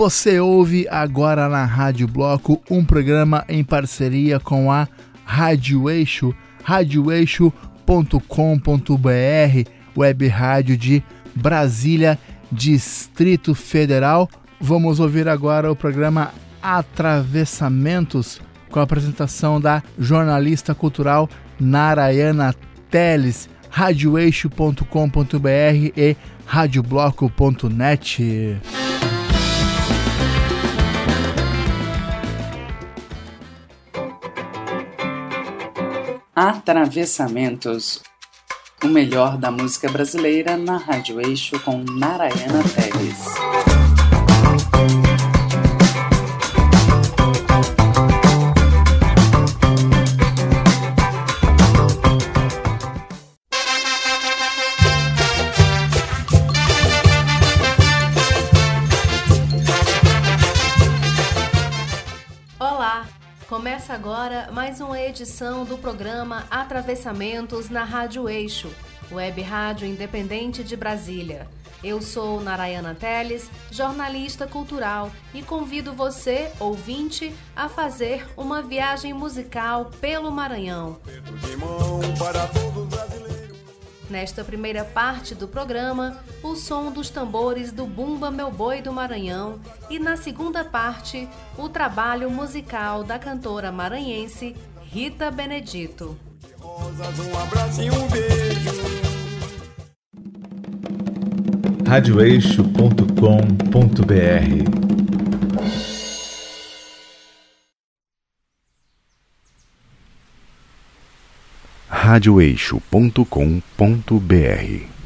Você ouve agora na Rádio Bloco um programa em parceria com a Rádio Eixo, radioeixo.com.br, web rádio de Brasília, Distrito Federal. Vamos ouvir agora o programa Atravessamentos com a apresentação da jornalista cultural Narayana Teles, radioeixo.com.br e radiobloco.net. Atravessamentos. O melhor da música brasileira na Rádio Eixo com Narayana Teles. Edição do programa Atravessamentos na Rádio Eixo, web rádio independente de Brasília. Eu sou Narayana Teles, jornalista cultural, e convido você, ouvinte, a fazer uma viagem musical pelo Maranhão. Nesta primeira parte do programa, o som dos tambores do Bumba Meu Boi do Maranhão e na segunda parte, o trabalho musical da cantora maranhense Rita Benedito. Um abraço e um beijo. radioeixo.com.br radioeixo.com.br.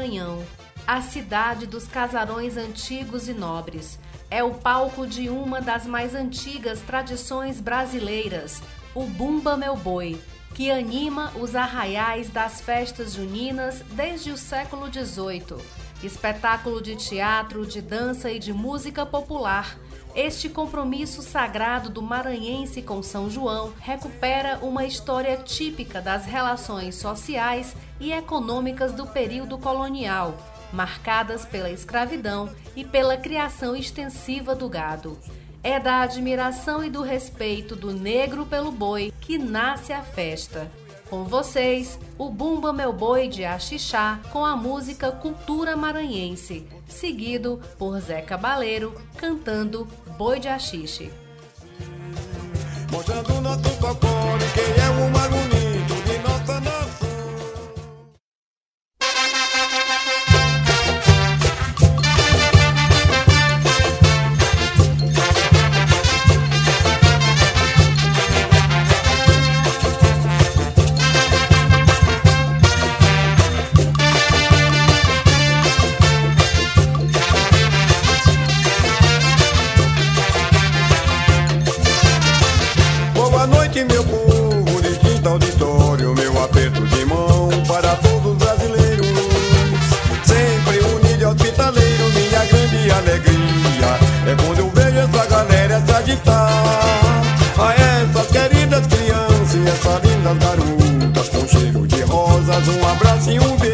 Maranhão, a cidade dos casarões antigos e nobres, é o palco de uma das mais antigas tradições brasileiras, o Bumba Meu Boi, que anima os arraiais das festas juninas desde o século XVIII espetáculo de teatro, de dança e de música popular. Este compromisso sagrado do maranhense com São João recupera uma história típica das relações sociais e econômicas do período colonial, marcadas pela escravidão e pela criação extensiva do gado. É da admiração e do respeito do negro pelo boi que nasce a festa. Com vocês, o Bumba Meu Boi de Axixá com a música Cultura Maranhense, seguido por Zé Cabaleiro cantando Boi de Axixe. Mostrando quem é ciúme.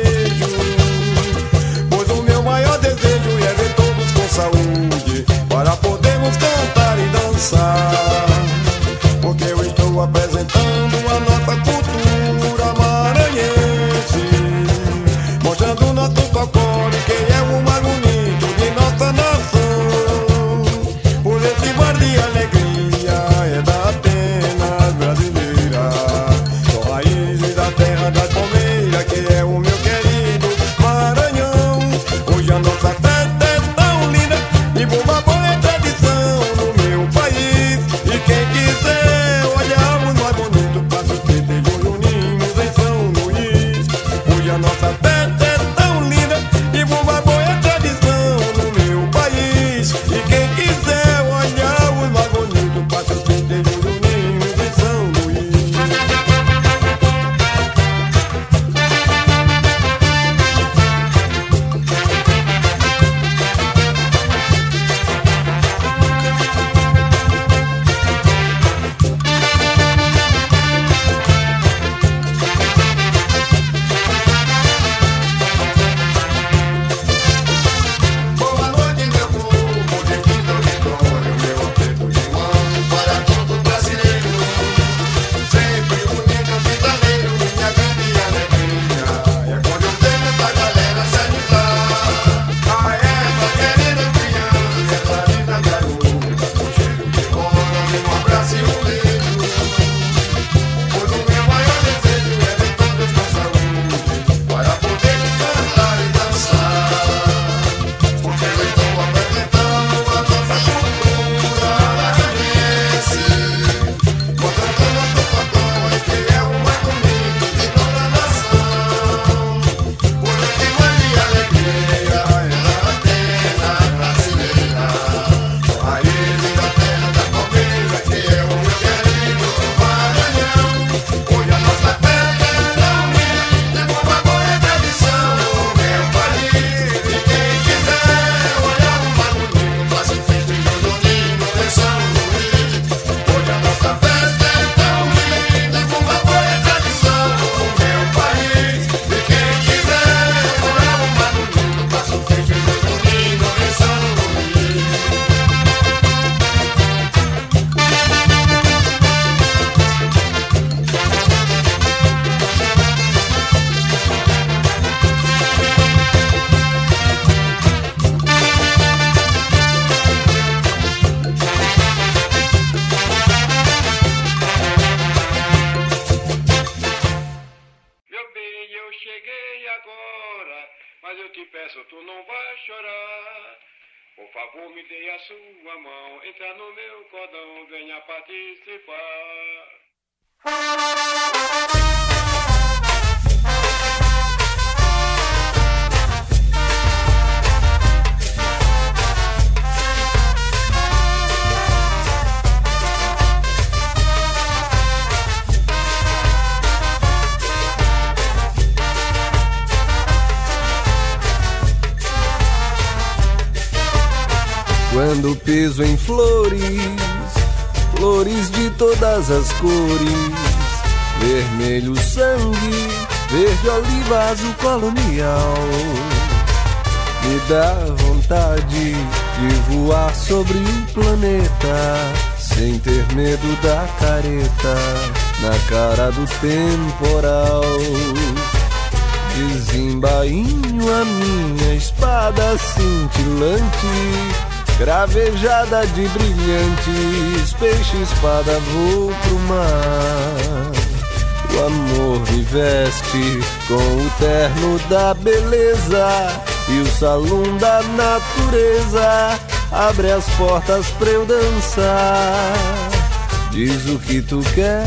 Piso em flores, flores de todas as cores, vermelho sangue, verde oliva, azul colonial. Me dá vontade de voar sobre o planeta, sem ter medo da careta, na cara do temporal. Desembainho a minha espada cintilante Gravejada de brilhantes, peixe espada vou pro mar. O amor me veste com o terno da beleza e o salão da natureza abre as portas pra eu dançar. Diz o que tu quer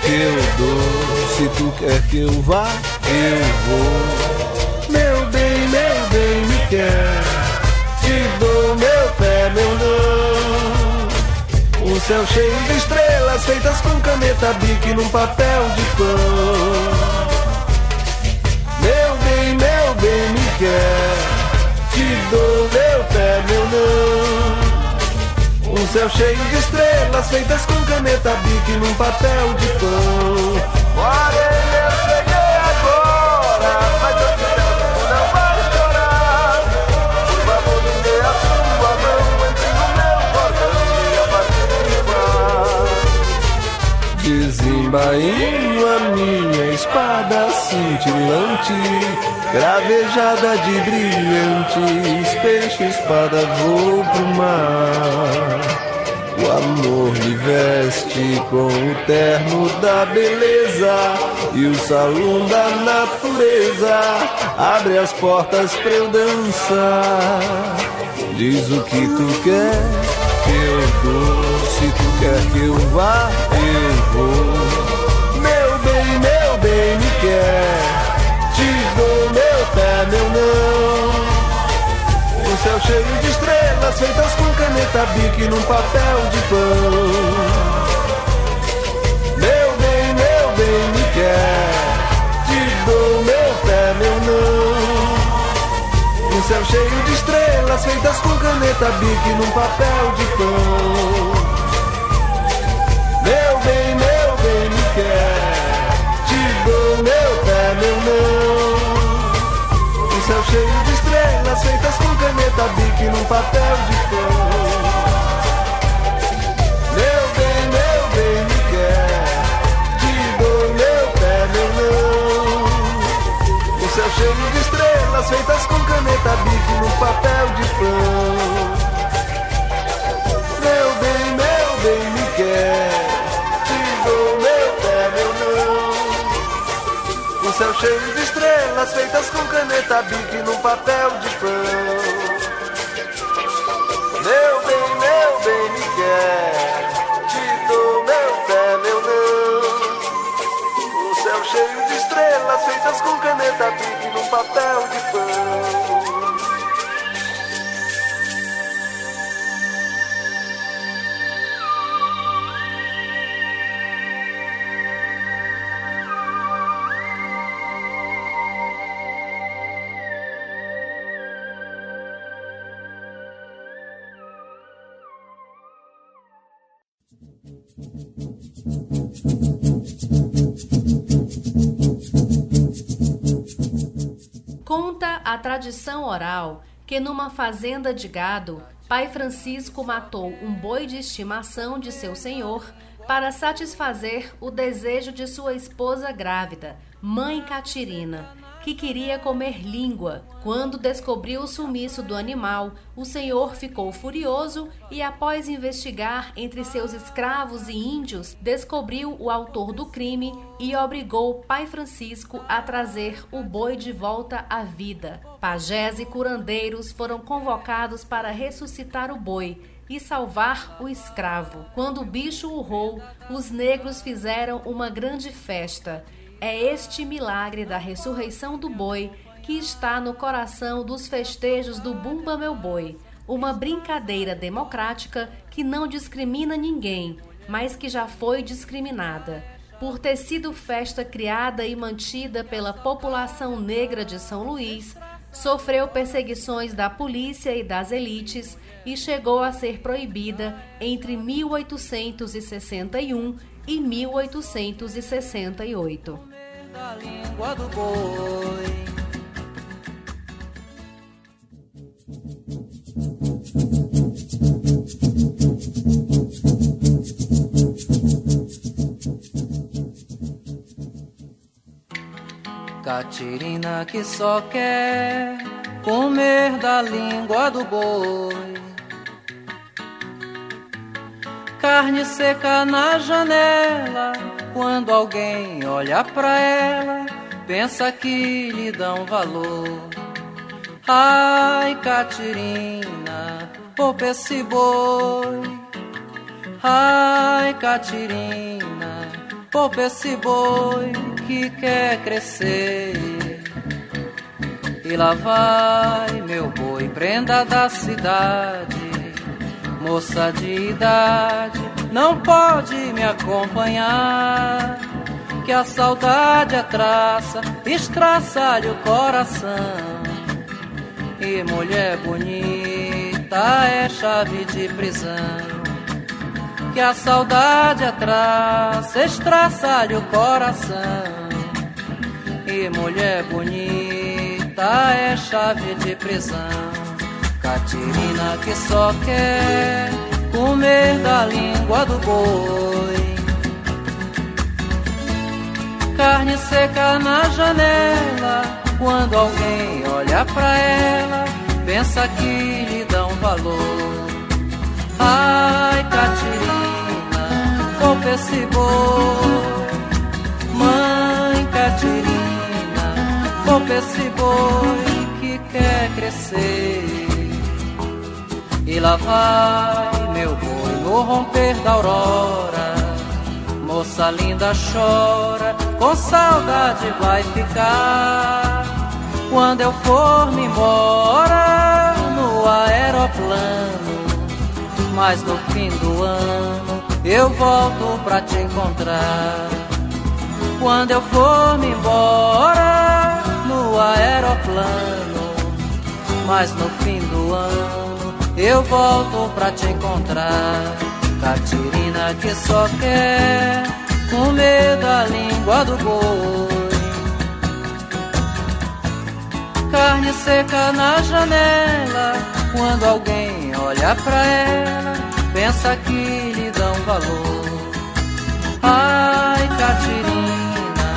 que eu dou, se tu quer que eu vá, eu vou. Meu bem, meu bem, me quer dou meu pé, meu não. Um céu cheio de estrelas feitas com caneta bique num papel de pão. Meu bem, meu bem, me quer. Te dou meu pé, meu não. Um céu cheio de estrelas feitas com caneta bique num papel de pão. Morena, eu Desembainho a minha espada cintilante, gravejada de brilhantes, peixe espada vou pro mar. O amor me veste com o terno da beleza e o salão da natureza abre as portas pra eu dançar. Diz o que tu quer que eu dou, se tu quer que eu vá, eu vou. Céu cheio de estrelas feitas com caneta bique num papel de pão. Meu bem, meu bem, me quer. Te dou meu pé, meu não. Um céu cheio de estrelas feitas com caneta bique num papel de pão. Meu bem, meu bem, me quer. Te dou meu pé, meu não. Um céu cheio de estrelas feitas com caneta bique num papel de pão. Meu bem, meu bem, me quer. Te dou meu pé, meu não. Um céu cheio de estrelas feitas com caneta bique num papel de pão. Meu bem, meu bem, me quer. céu cheio de estrelas feitas com caneta bique num papel de pão. Meu bem, meu bem, me quer. Te dou meu pé, meu não. O céu cheio de estrelas feitas com caneta bique num papel de pão. A tradição oral que numa fazenda de gado, pai Francisco matou um boi de estimação de seu senhor para satisfazer o desejo de sua esposa grávida, mãe Catirina, que queria comer língua. Quando descobriu o sumiço do animal, o senhor ficou furioso e, após investigar entre seus escravos e índios, descobriu o autor do crime e obrigou Pai Francisco a trazer o boi de volta à vida. Pajés e curandeiros foram convocados para ressuscitar o boi e salvar o escravo. Quando o bicho urrou, os negros fizeram uma grande festa. É este milagre da ressurreição do boi que está no coração dos festejos do Bumba Meu Boi, uma brincadeira democrática que não discrimina ninguém, mas que já foi discriminada. Por ter sido festa criada e mantida pela população negra de São Luís, sofreu perseguições da polícia e das elites e chegou a ser proibida entre 1861 e 1868 da língua do boi. Catirina que só quer comer da língua do boi. Carne seca na janela quando alguém olha pra ela, pensa que lhe dão valor. Ai, Catirina, poupa esse boi. Ai, Catirina, poupa esse boi que quer crescer. E lá vai meu boi, prenda da cidade, moça de idade não pode me acompanhar. Que a saudade é traça, estraça-lhe o coração. E mulher bonita é chave de prisão. Que a saudade é traça, estraça-lhe o coração. E mulher bonita é chave de prisão. Catirina que só quer comer da língua do boi. Carne seca na janela, quando alguém olha pra ela, pensa que lhe dão valor. Ai, Catirina, poupa esse boi. Mãe Catirina, poupa esse boi que quer crescer. E lá vai meu boi no romper da aurora. Moça linda chora, com saudade vai ficar. Quando eu for me embora no aeroplano, mas no fim do ano eu volto pra te encontrar. Quando eu for me embora no aeroplano, mas no fim do ano eu volto pra te encontrar. Catirina que só quer comer da língua do boi. Carne seca na janela, quando alguém olha pra ela, pensa que lhe dão valor. Ai, Catirina,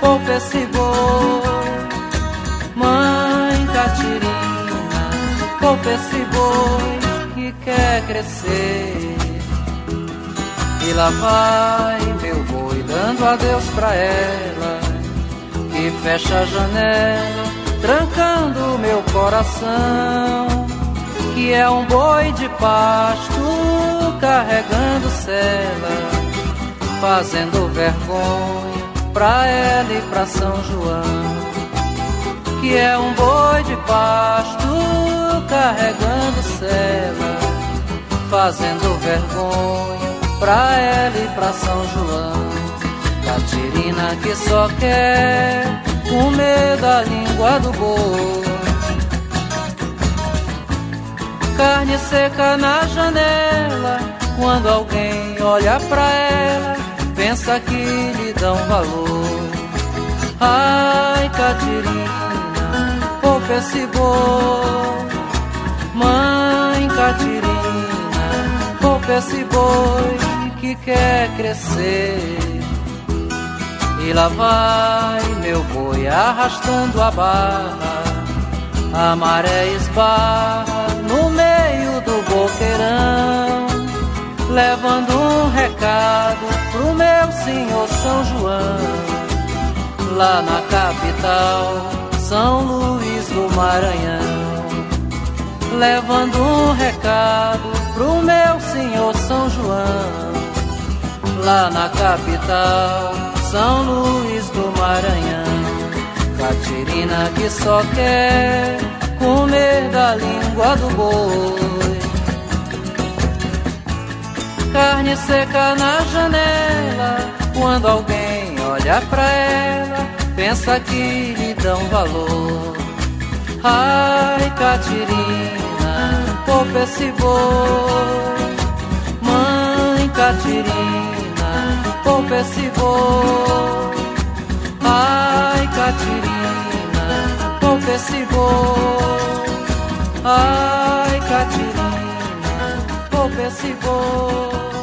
poupa esse boi. Mãe Catirina poupa esse boi que quer crescer. E lá vai meu boi dando adeus pra ela, que fecha a janela, trancando meu coração. Que é um boi de pasto carregando cela, fazendo vergonha pra ela e pra São João. Que é um boi de pasto carregando cela, fazendo vergonha pra ela e pra São João. Catirina que só quer comer da língua do boi. Carne seca na janela, quando alguém olha pra ela, pensa que lhe dão valor. Ai, Catirina, poupa esse boi Mãe Catirina, poupa esse boi que quer crescer. E lá vai meu boi arrastando a barra, a maré esbarra no meio do boqueirão, levando um recado pro meu senhor São João, lá na capital, São Luís do Maranhão, levando um recado pro meu senhor São João, lá na capital, São Luís do Maranhão. Catirina que só quer comer da língua do boi. Carne seca na janela, quando alguém olha pra ela, pensa que lhe dão valor. Ai, Catirina, poupa esse boi. Mãe Catirina, poupa esse boi. Ai, Catirina, poupa esse boi. Ai, Catirina, poupa esse boi.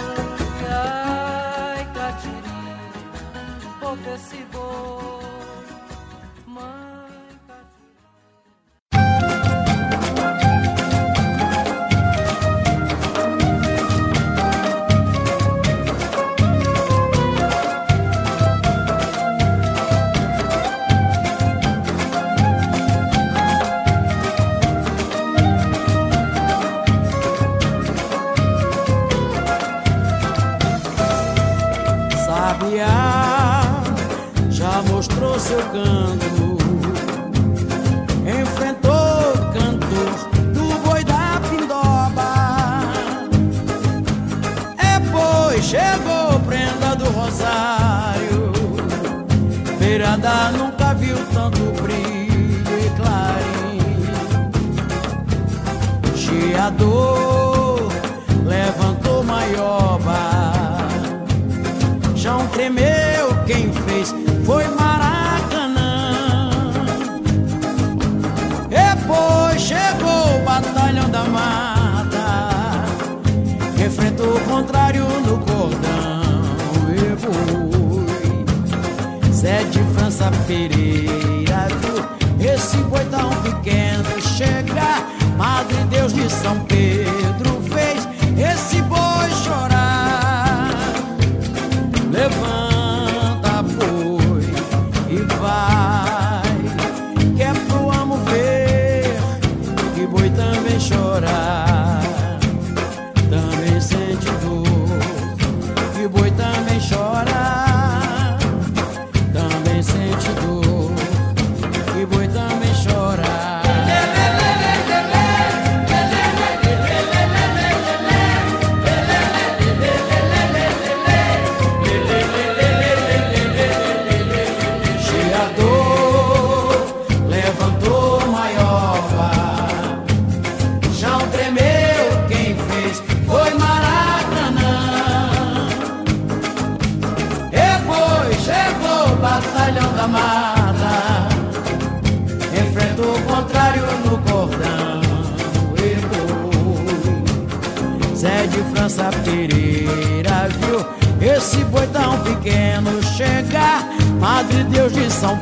Chiador levantou maioba. Chão tremeu, quem fez foi Maracanã. Depois chegou o batalhão da mata, enfrentou o contrário no cordão. E foi Zé França Pereira, esse boi tão pequeno chegar. Madre Deus de São Pedro esse boi tão pequeno chegar. Madre Deus de São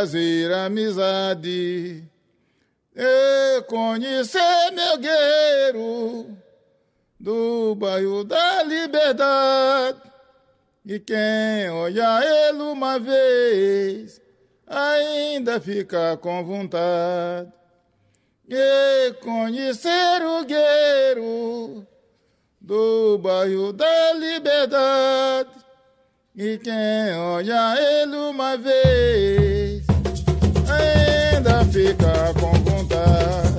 fazer amizade. E conhecer meu guerreiro do bairro da Liberdade. E quem olha ele uma vez ainda fica com vontade e conhecer o gueiro do bairro da Liberdade. E quem olha ele uma vez fica com vontade.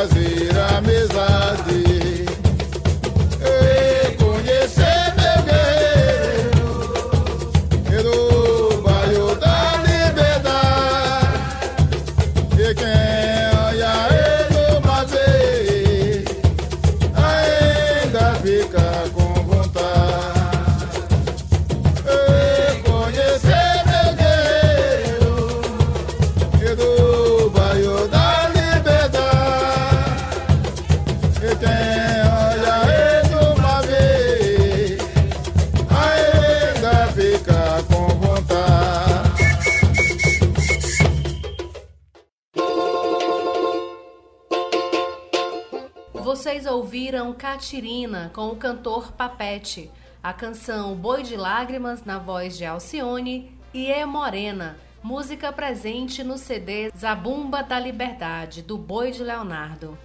fazer. Catirina com o cantor Papete, a canção Boi de Lágrimas na voz de Alcione e É Morena, música presente no CD Zabumba da Liberdade, do Boi de Leonardo.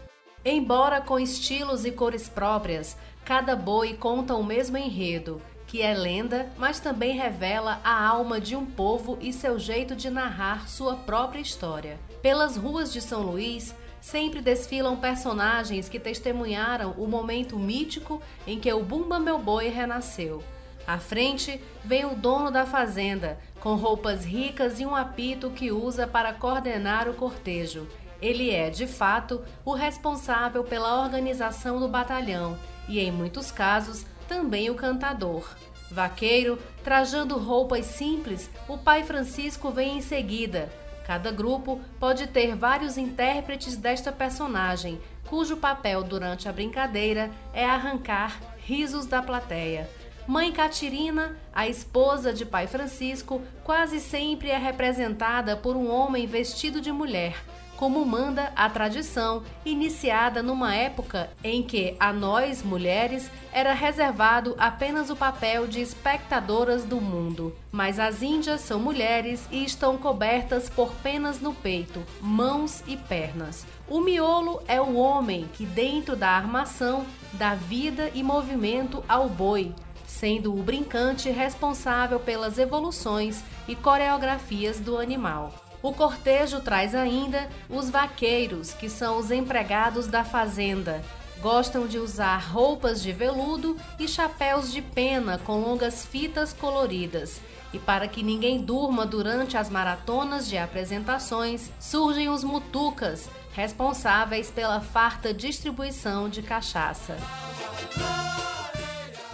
Embora com estilos e cores próprias, cada boi conta o mesmo enredo, que é lenda, mas também revela a alma de um povo e seu jeito de narrar sua própria história. Pelas ruas de São Luís, sempre desfilam personagens que testemunharam o momento mítico em que o Bumba Meu Boi renasceu. À frente vem o dono da fazenda, com roupas ricas e um apito que usa para coordenar o cortejo. Ele é, de fato, o responsável pela organização do batalhão e, em muitos casos, também o cantador. Vaqueiro, trajando roupas simples, o pai Francisco vem em seguida, Cada grupo pode ter vários intérpretes desta personagem, cujo papel durante a brincadeira é arrancar risos da plateia. Mãe Catirina, a esposa de pai Francisco, quase sempre é representada por um homem vestido de mulher, como manda a tradição, iniciada numa época em que a nós, mulheres, era reservado apenas o papel de espectadoras do mundo. Mas as índias são mulheres e estão cobertas por penas no peito, mãos e pernas. O miolo é o homem que, dentro da armação, dá vida e movimento ao boi, sendo o brincante responsável pelas evoluções e coreografias do animal. O cortejo traz ainda os vaqueiros, que são os empregados da fazenda. Gostam de usar roupas de veludo e chapéus de pena com longas fitas coloridas. E para que ninguém durma durante as maratonas de apresentações, surgem os mutucas, responsáveis pela farta distribuição de cachaça.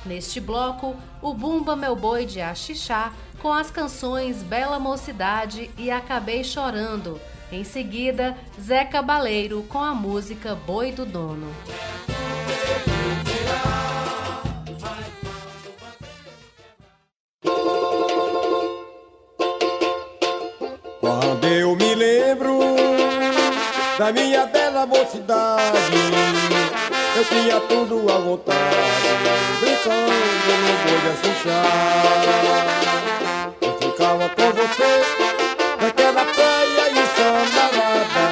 Neste bloco, o Bumba Meu Boi de Axixá com as canções Bela Mocidade e Acabei Chorando. Em seguida, Zé Cabaleiro com a música Boi do Dono. Quando eu me lembro da minha bela mocidade, eu tinha tudo à vontade, brincando no boi de assustar ficava com você Naquela praia ensolarada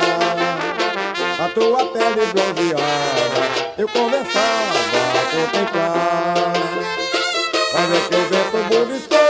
A tua pele bronzeada Eu começava a contemplar Olha que o vento buliçoso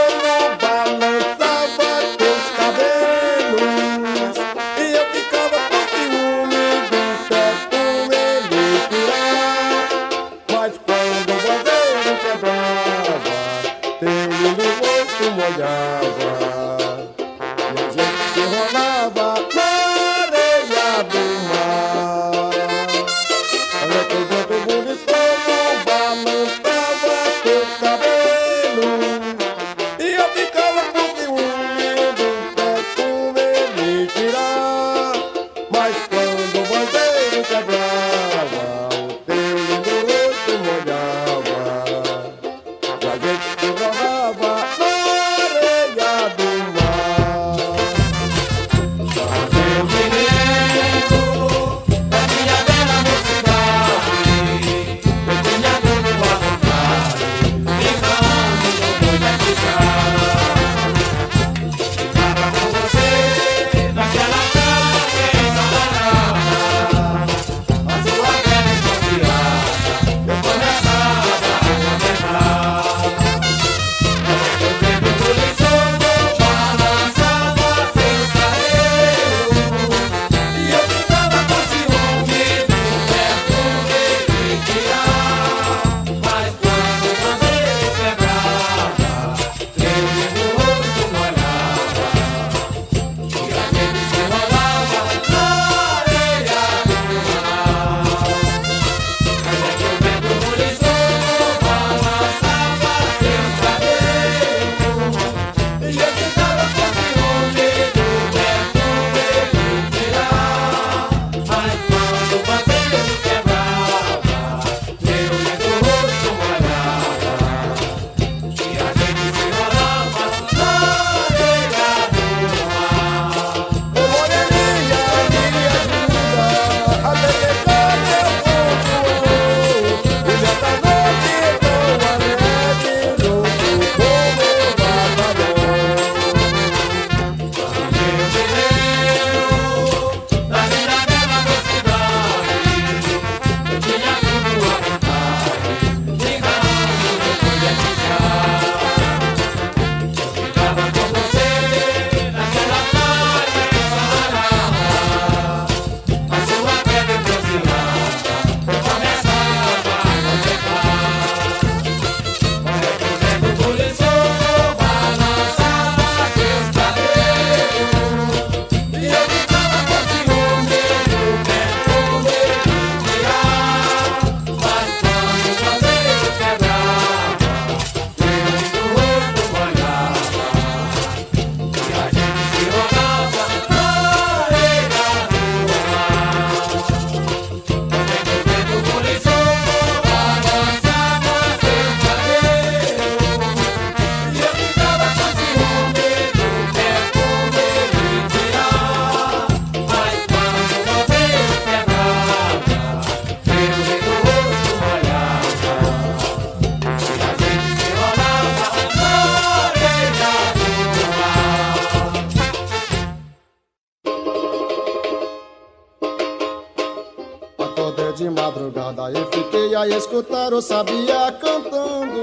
escutar o sabia cantando.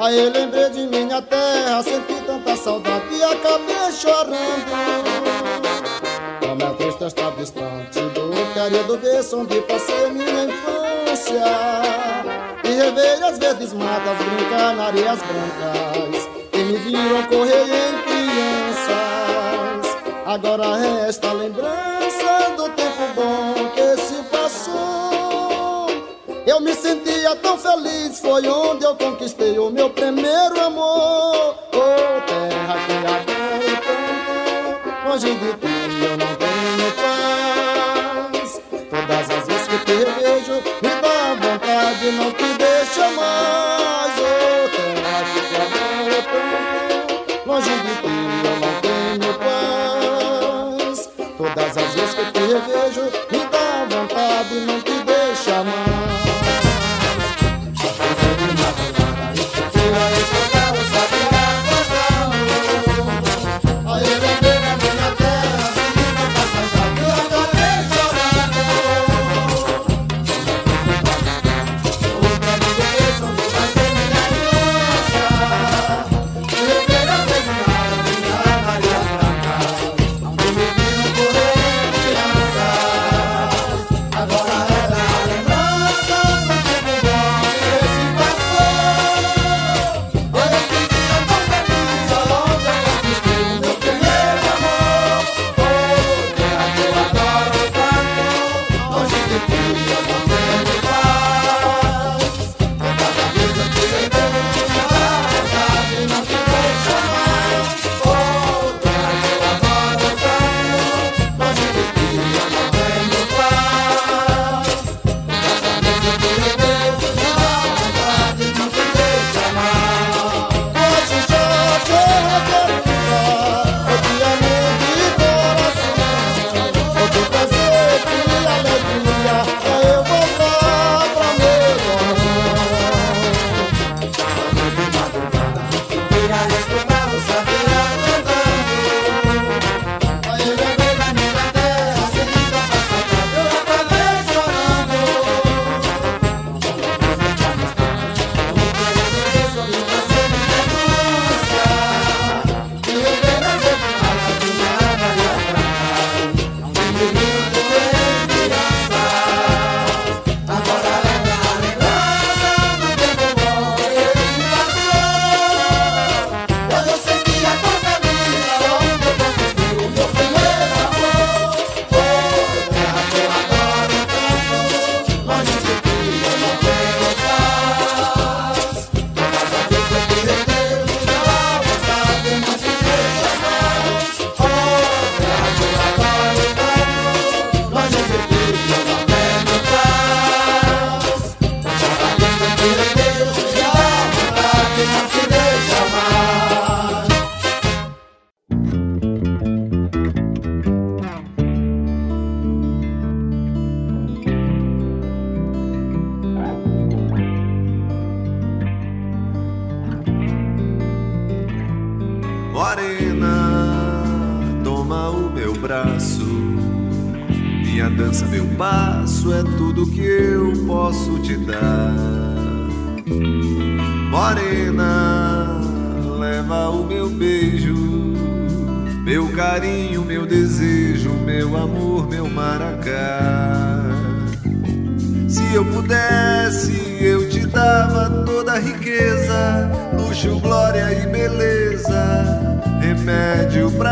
Aí lembrei de minha terra, senti tanta saudade e acabei chorando. Como é triste estar distante do querido berço onde passei minha infância. E rever as verdes matas, brincar na areias brancas. E me viram correr em crianças. Agora resta a lembrança do tempo bom que se passou. Eu me sentia tão feliz, foi onde eu conquistei o meu primeiro amor. Oh, terra que adoro tanto, longe de ti eu não tenho paz. Todas as vezes que te vejo, me dá vontade, não te deixa mais.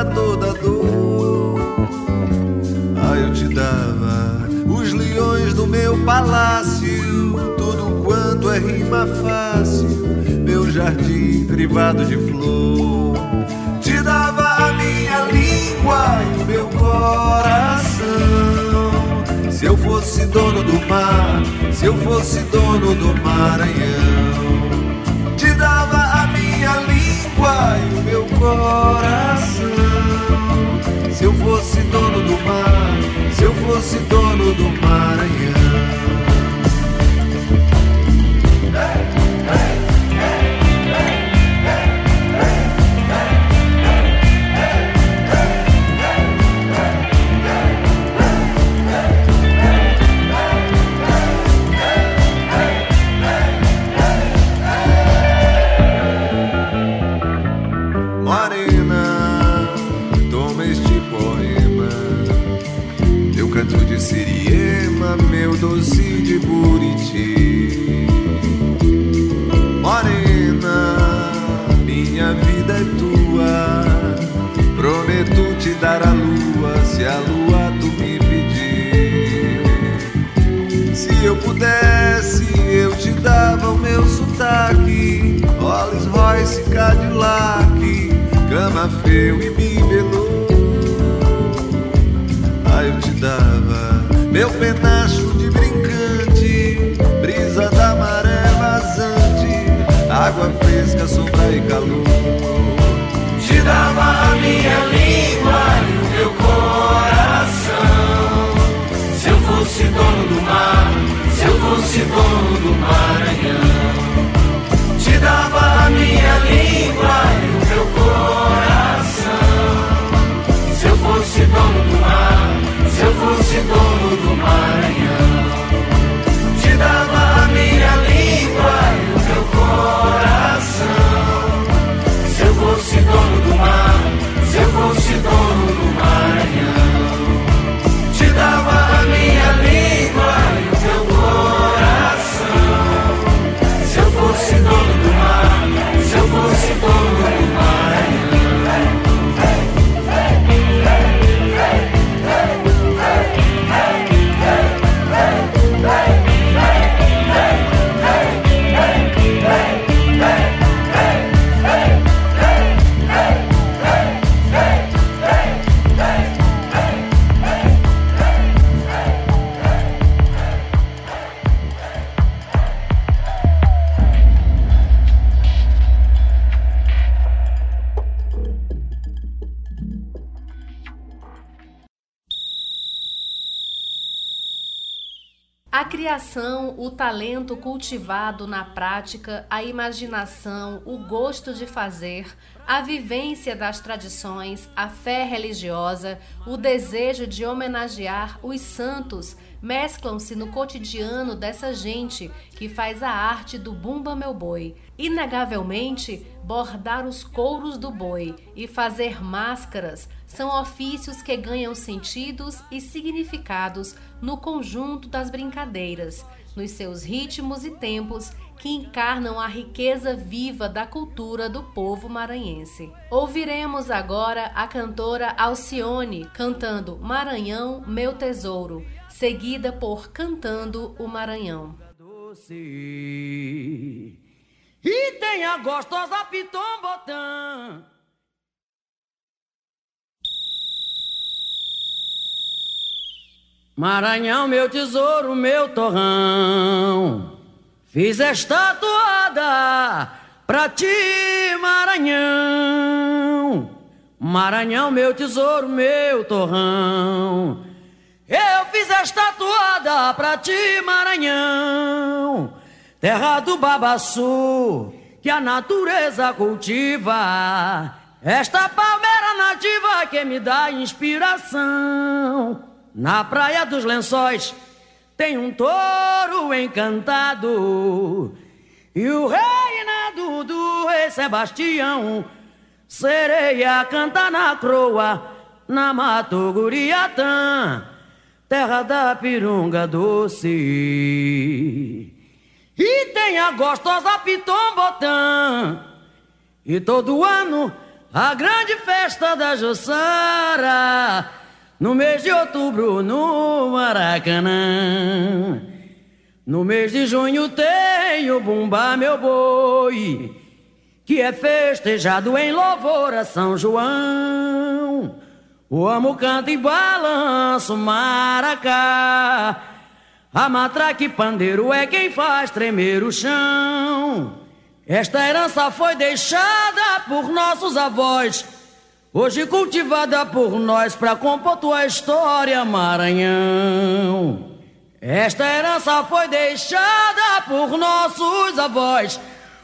Toda dor. Ah, eu te dava os leões do meu palácio, tudo quanto é rima fácil, meu jardim privado de flor. Te dava a minha língua e o meu coração. Se eu fosse dono do mar, se eu fosse dono do Maranhão, te dava a minha língua e o meu coração. Se eu fosse dono do mar, doce de Buriti. Morena, minha vida é tua. Prometo te dar a lua se a lua tu me pedir. Se eu pudesse, eu te dava o meu sotaque. Rolls Royce, Cadillac, cama feio e bibelô. Ah, eu te dava meu penacho água fresca, sombra e calor. Te dava a minha língua e o meu coração. Se eu fosse dono do mar, se eu fosse dono do Maranhão. Te dava a minha língua e o meu coração. Se eu fosse dono do mar, se eu fosse dono do Maranhão. Se eu fosse talento cultivado na prática, a imaginação, o gosto de fazer, a vivência das tradições, a fé religiosa, o desejo de homenagear os santos mesclam-se no cotidiano dessa gente que faz a arte do Bumba Meu Boi. Inegavelmente, bordar os couros do boi e fazer máscaras são ofícios que ganham sentidos e significados no conjunto das brincadeiras, nos seus ritmos e tempos que encarnam a riqueza viva da cultura do povo maranhense. Ouviremos agora a cantora Alcione cantando Maranhão, meu tesouro, seguida por Cantando o Maranhão. E tem a gostosa Piton Maranhão, meu tesouro, meu torrão. Fiz esta toada pra ti, Maranhão. Maranhão, meu tesouro, meu torrão. Eu fiz esta toada pra ti, Maranhão, terra do babaçu, que a natureza cultiva. Esta palmeira nativa que me dá inspiração. Na praia dos lençóis tem um touro encantado. E o reinado do rei Sebastião, sereia canta na croa, na Mato Guriatã terra da pirunga doce. E tem a gostosa Piton Botã. E todo ano a grande festa da Jussara. No mês de outubro no Maracanã. No mês de junho tem o Bumba Meu Boi. Que é festejado em louvor a São João. O amo canta e balança o maracá. A matraca e pandeiro é quem faz tremer o chão. Esta herança foi deixada por nossos avós, hoje cultivada por nós para compor tua história, Maranhão. Esta herança foi deixada por nossos avós,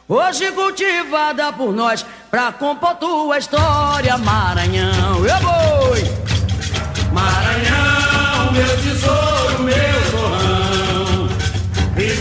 hoje cultivada por nós pra compor tua história, Maranhão. Eu vou! Maranhão, meu tesouro, meu torrão. Fiz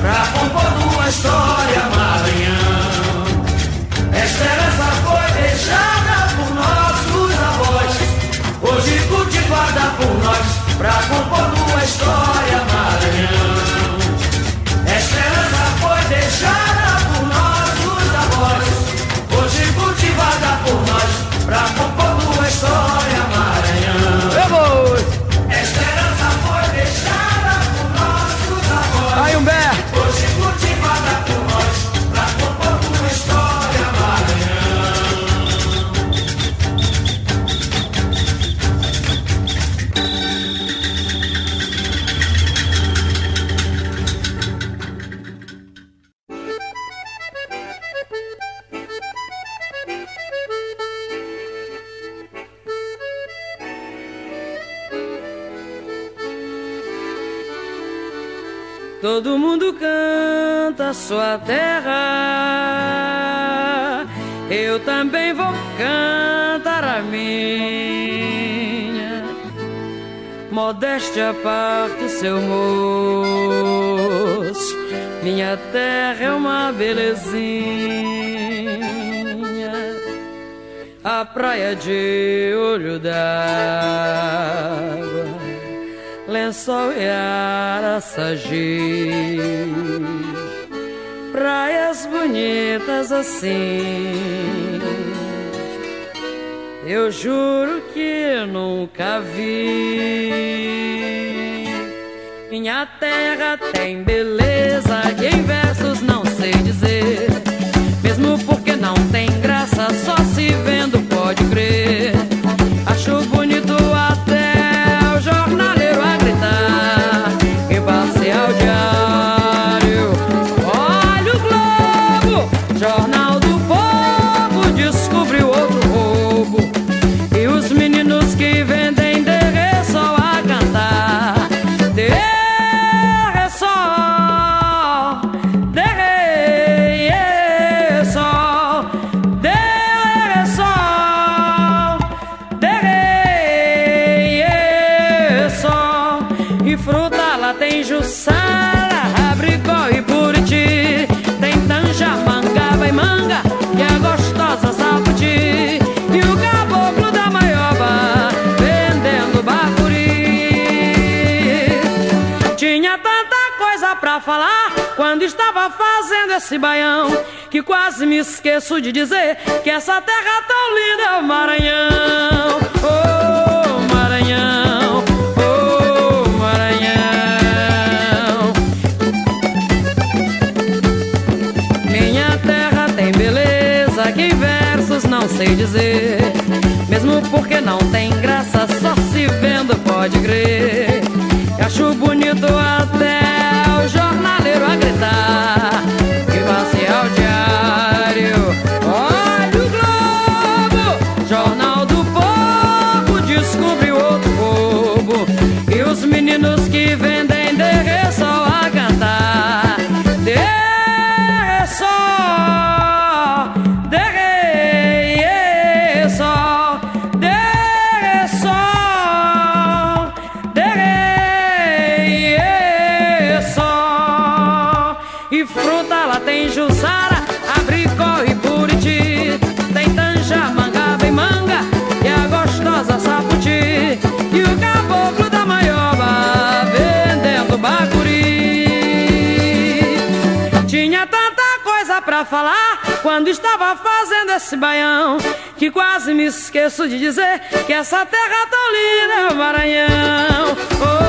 pra compor uma história Maranhão. Esta herança foi deixada por nossos avós, hoje cultivada por nós, pra compor uma história Modéstia à parte, seu moço. Minha terra é uma belezinha. A praia de olho d'água lençol e araçagi Praias bonitas assim Eu juro que nunca vi. Minha terra tem beleza estava fazendo esse baião Que quase me esqueço de dizer Que essa terra tão linda é o Maranhão Oh, Maranhão Oh, Maranhão Minha terra tem beleza que em versos não sei dizer. Mesmo porque não tem graça, só se vendo pode crer. Acho bonito até o jornaleiro a falar quando estava fazendo esse baião que quase me esqueço de dizer que essa terra tão linda é o Maranhão. Oh,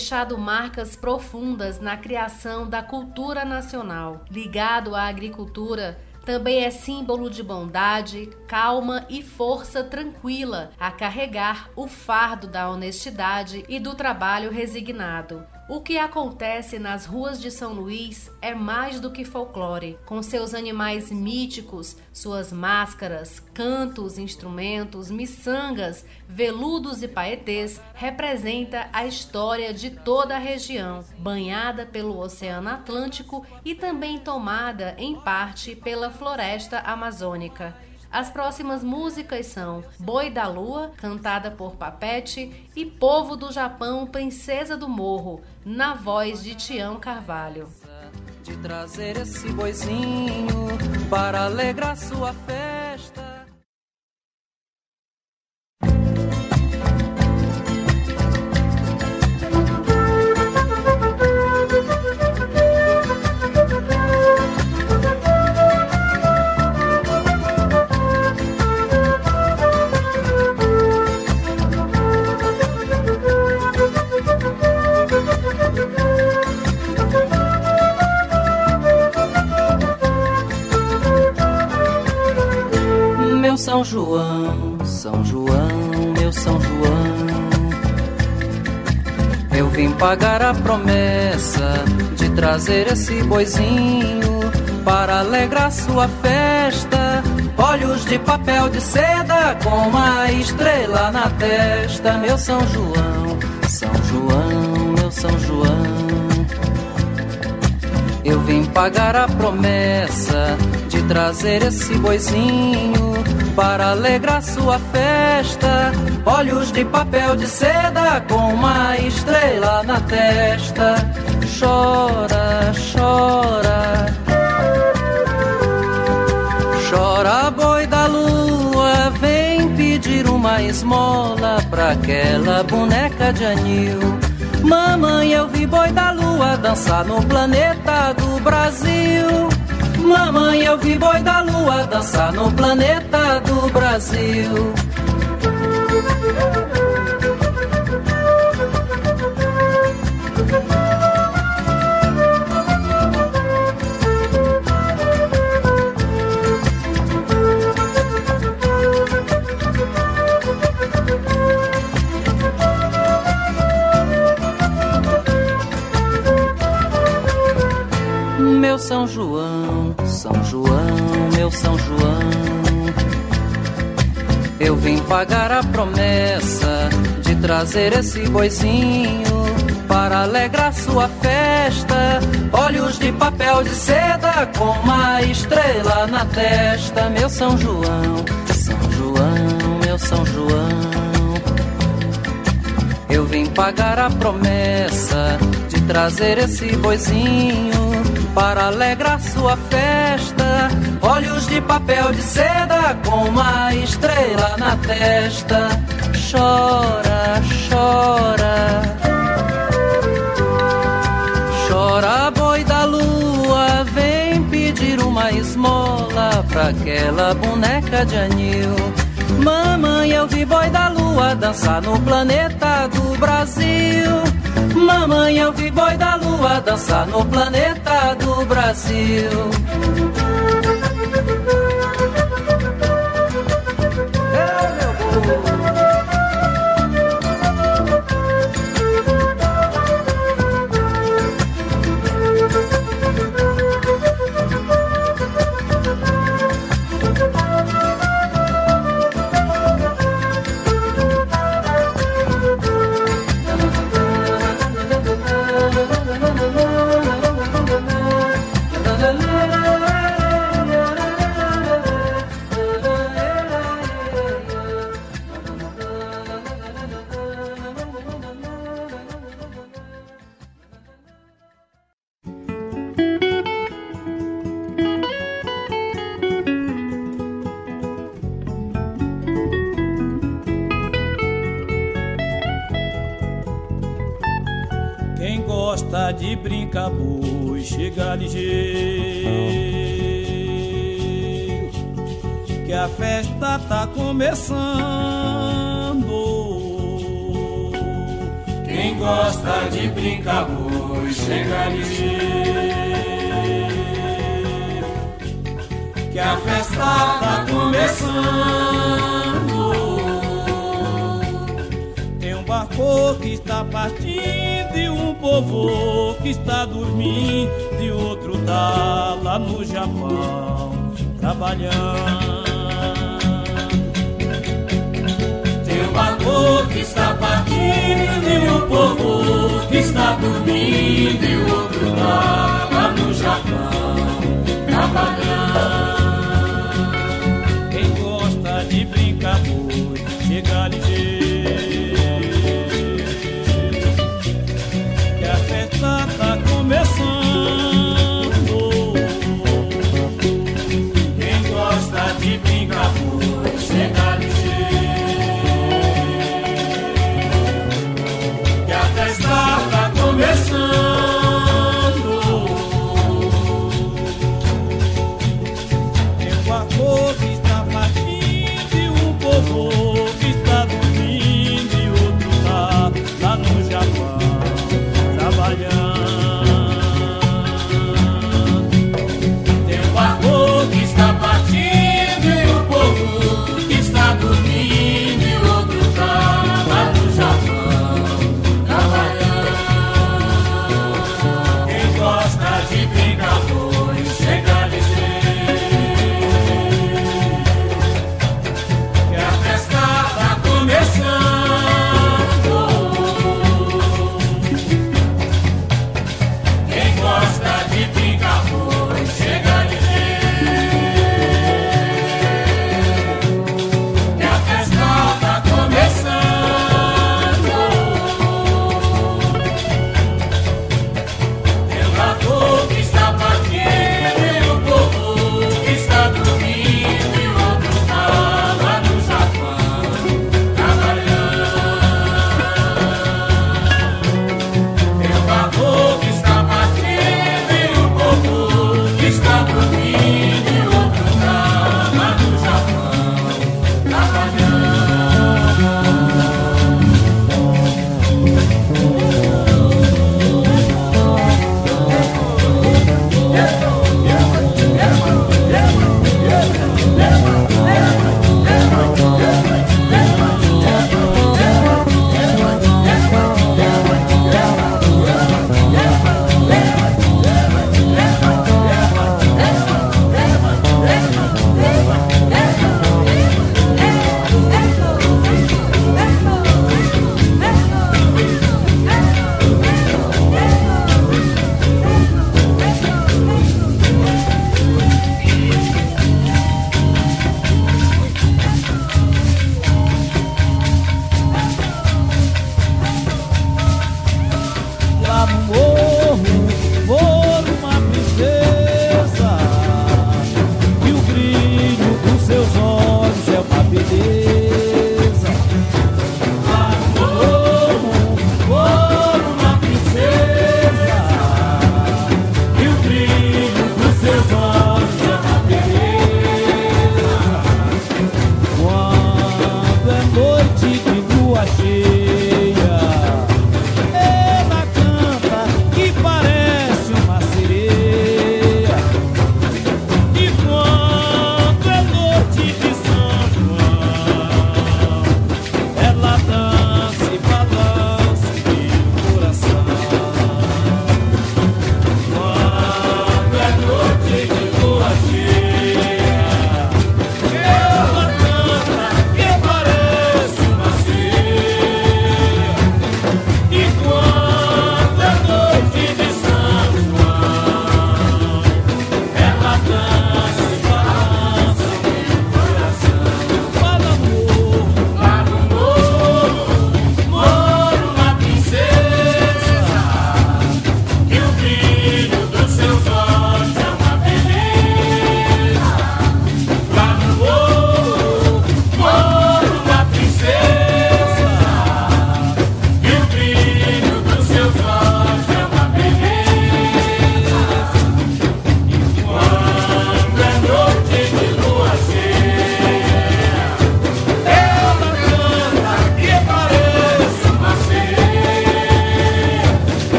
deixado marcas profundas na criação da cultura nacional. Ligado à agricultura, também é símbolo de bondade, calma e força tranquila a carregar o fardo da honestidade e do trabalho resignado. O que acontece nas ruas de São Luís é mais do que folclore. Com seus animais míticos, suas máscaras, cantos, instrumentos, miçangas, veludos e paetês, representa a história de toda a região, banhada pelo Oceano Atlântico e também tomada em parte pela floresta amazônica. As próximas músicas são Boi da Lua, cantada por Papete, e Povo do Japão, Princesa do Morro, na voz de Tião Carvalho. De trazer esse boizinho para alegrar sua festa. São João, São João, meu São João. Eu vim pagar a promessa de trazer esse boizinho para alegrar sua festa. Olhos de papel de seda com uma estrela na testa, meu São João, São João, meu São João. Eu vim pagar a promessa de trazer esse boizinho para alegrar sua festa. Olhos de papel de seda com uma estrela na testa. Chora, chora. Chora, boi da lua, vem pedir uma esmola pra aquela boneca de anil. Mamãe, eu vi boi da lua dançar no planeta do Brasil. Mamãe, eu vi boi da lua dançar no planeta do Brasil. São João, São João, meu São João. Eu vim pagar a promessa de trazer esse boizinho para alegrar sua festa. Olhos de papel de seda com uma estrela na testa, meu São João, São João, meu São João. Eu vim pagar a promessa de trazer esse boizinho para alegrar sua festa. Olhos de papel de seda com uma estrela na testa. Chora, chora. Chora, boi da lua, vem pedir uma esmola pra aquela boneca de anil. Mamãe, eu vi boi da lua dançar no planeta do Brasil. Mamãe, eu vi boi da lua dançar no planeta do Brasil.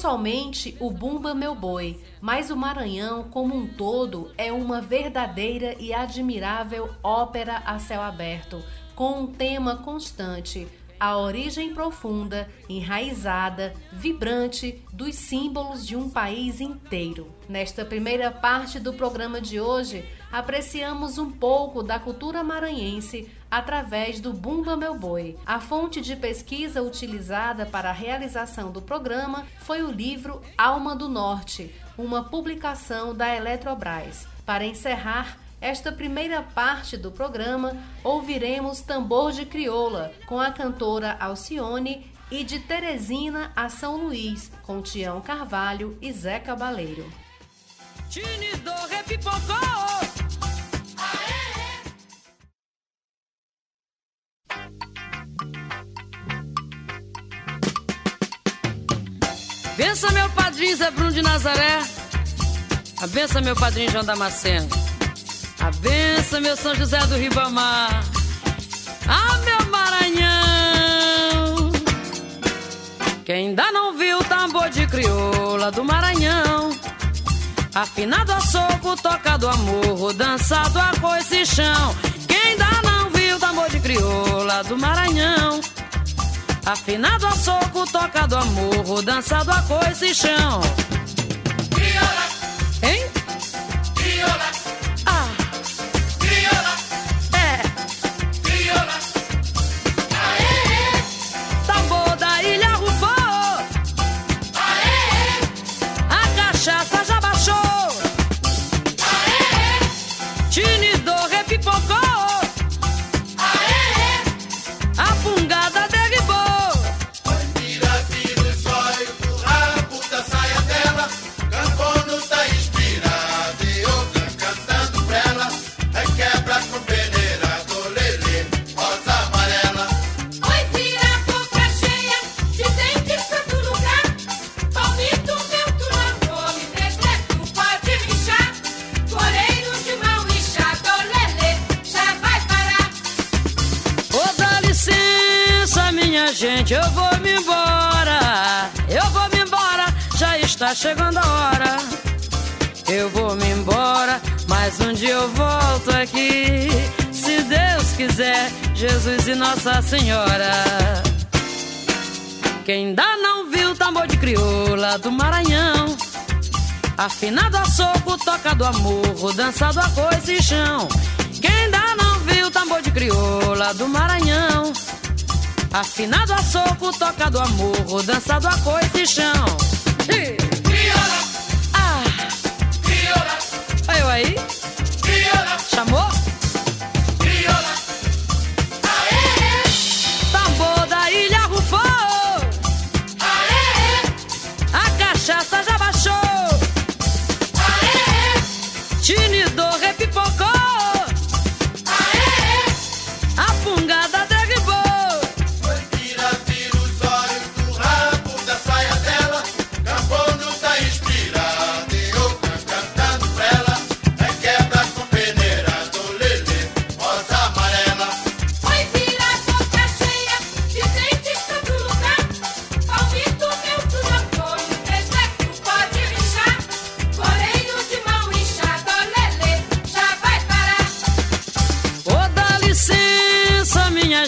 Somente o Bumba Meu Boi, mas o Maranhão como um todo é uma verdadeira e admirável ópera a céu aberto, com um tema constante, a origem profunda, enraizada, vibrante dos símbolos de um país inteiro. Nesta primeira parte do programa de hoje, apreciamos um pouco da cultura maranhense através do Bumba Meu Boi. A fonte de pesquisa utilizada para a realização do programa foi o livro Alma do Norte, uma publicação da Eletrobras. Para encerrar, esta primeira parte do programa, ouviremos Tambor de Crioula, com a cantora Alcione, e de Teresina a São Luís, com Tião Carvalho e Zé Cabaleiro. Tinido repipocou! Bença meu padrinho Zé Bruno de Nazaré. A benção meu padrinho João Damasceno. A benção meu São José do Ribamar. Ah, meu Maranhão. Quem ainda não viu o tambor de crioula do Maranhão. Afinado a soco, tocado a morro, dançado a coice chão. Quem ainda não viu o tambor de crioula do Maranhão. Afinado a soco, tocado a morro, dançado a coice chão. Crioula, Hein? crioula, está chegando a hora. Eu vou me embora, mas um dia eu volto aqui. Se Deus quiser, Jesus e Nossa Senhora. Quem ainda não viu o tambor de crioula do Maranhão. Afinado a soco, tocado a morro, dançado a coice e chão. Quem ainda não viu o tambor de crioula do Maranhão. Afinado a soco, tocado a morro, dançado a coice e chão. Aí, chamou?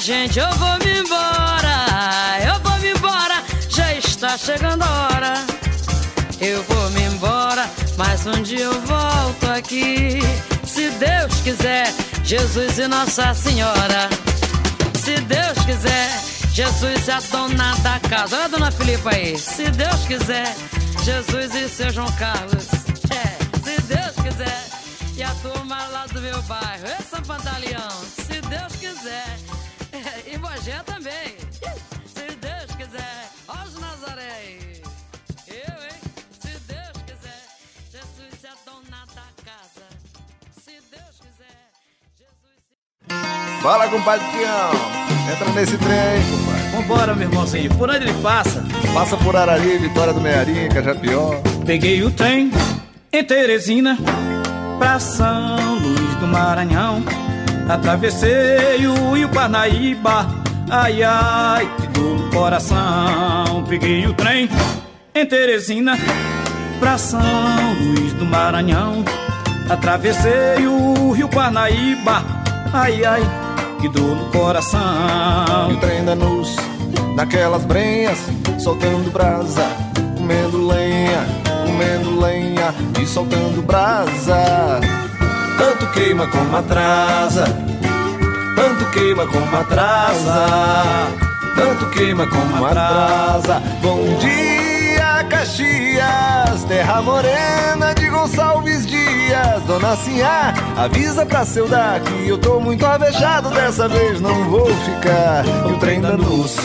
Gente, eu vou me embora. Eu vou me embora, já está chegando a hora. Eu vou me embora, mas um dia eu volto aqui. Se Deus quiser, Jesus e Nossa Senhora. Se Deus quiser, Jesus é a dona da casa. Olha a dona Filipa aí. Se Deus quiser, Jesus e seu João Carlos. É, se Deus quiser. E a turma lá do meu bairro. Ê, São Pantaleão. Fala, compadre Tião. Entra nesse trem aí, compadre. Vambora, meu irmãozinho. Por onde ele passa? Passa por Arari, Vitória do Mearim, Cajapió. Peguei o trem em Teresina pra São Luís do Maranhão. Atravessei o Rio Parnaíba, Ai, ai, que dor no coração. Peguei o trem em Teresina pra São Luís do Maranhão. Atravessei o rio Parnaíba. Ai, ai, que dor no coração. E o trem da luz, naquelas brenhas, soltando brasa, comendo lenha, comendo lenha e soltando brasa. Tanto queima como atrasa, tanto queima como atrasa, tanto queima como atrasa. Bom dia, Caxias, terra morena de Gonçalves Dias. Dona Sinhá, avisa pra seu dar que eu tô muito avejado, dessa vez não vou ficar. E o trem da luz,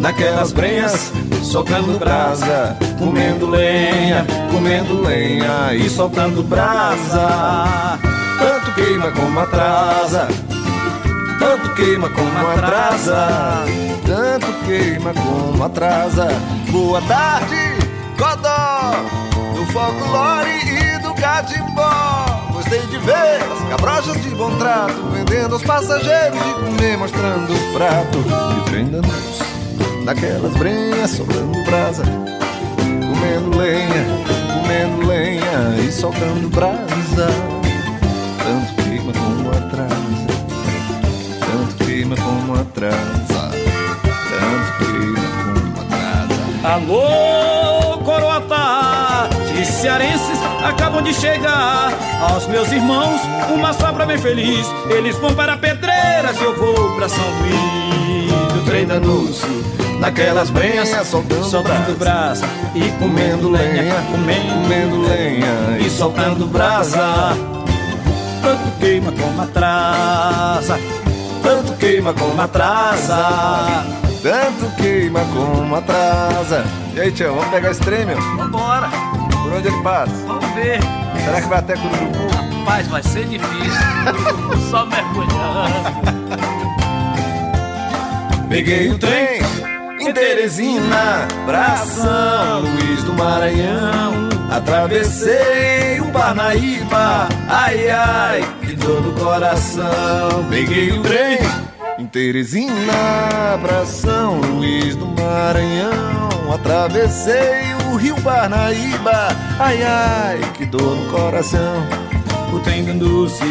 naquelas brenhas, soltando brasa, comendo lenha, comendo lenha e soltando brasa. Tanto queima como atrasa, tanto queima como atrasa, tanto queima como atrasa. Boa tarde, Codó, do folclore e catimbó. Gostei de ver as cabrochas de bom trato, vendendo aos passageiros de comer, mostrando o prato. E luz, naquelas brenhas, sobrando brasa, comendo lenha, comendo lenha e soltando brasa. Tanto queima como atrasa, tanto queima como atrasa, tanto queima como atrasa. Alô, acabam de chegar. Aos meus irmãos, uma sobra bem feliz. Eles vão para Pedreiras e eu vou para São Luís. O trem da luz, naquelas brenhas, soltando, Soltando brasa e comendo lenha, comendo, comendo lenha e soltando brasa. Tanto queima como atrasa, tanto queima como atrasa, tanto queima como atrasa. E aí, tio, vamos pegar esse trem, meu? Vambora, Por onde ele passa? vamos ver. Será que vai até Cururucu? Rapaz, vai ser difícil. Só mergulhando. Peguei o trem em Teresina, pra São Luís do Maranhão. Atravessei o Parnaíba, ai ai, que dor no coração. Peguei o trem em Teresina, pra São Luís do Maranhão. Atravessei rio Parnaíba, ai ai, que dor no coração. O trem dando-se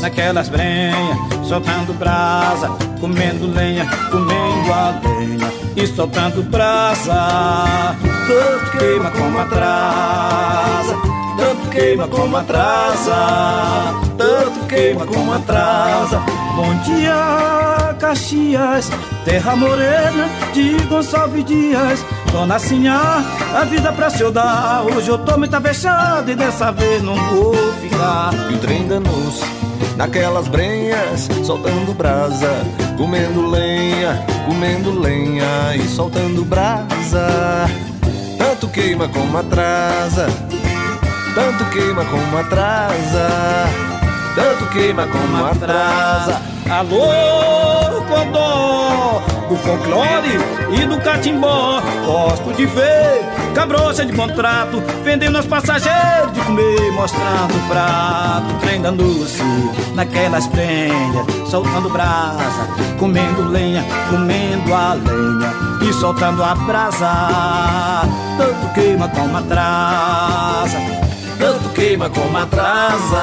naquelas brenhas, soltando brasa, comendo lenha, comendo a lenha e soltando brasa. Tanto queima como atrasa, tanto queima como atrasa, tanto queima como atrasa. Bom dia, Caxias, terra morena de Gonçalves Dias. Dona Sinhá, a vida pra se eu dar. Hoje eu tô muito fechado e dessa vez não vou ficar. E o trem danou-se naquelas brenhas, soltando brasa, comendo lenha, comendo lenha e soltando brasa. Tanto queima como atrasa, tanto queima como atrasa, tanto queima como atrasa. Alô, Codó, do folclore e do catimbó. Gosto de ver cabrocha de contrato, vendendo aos passageiros de comer, mostrando o prato. Trem dando-se naquelas prenhas, soltando brasa, comendo lenha, comendo a lenha e soltando a brasa. Tanto queima como atrasa, queima como atrasa.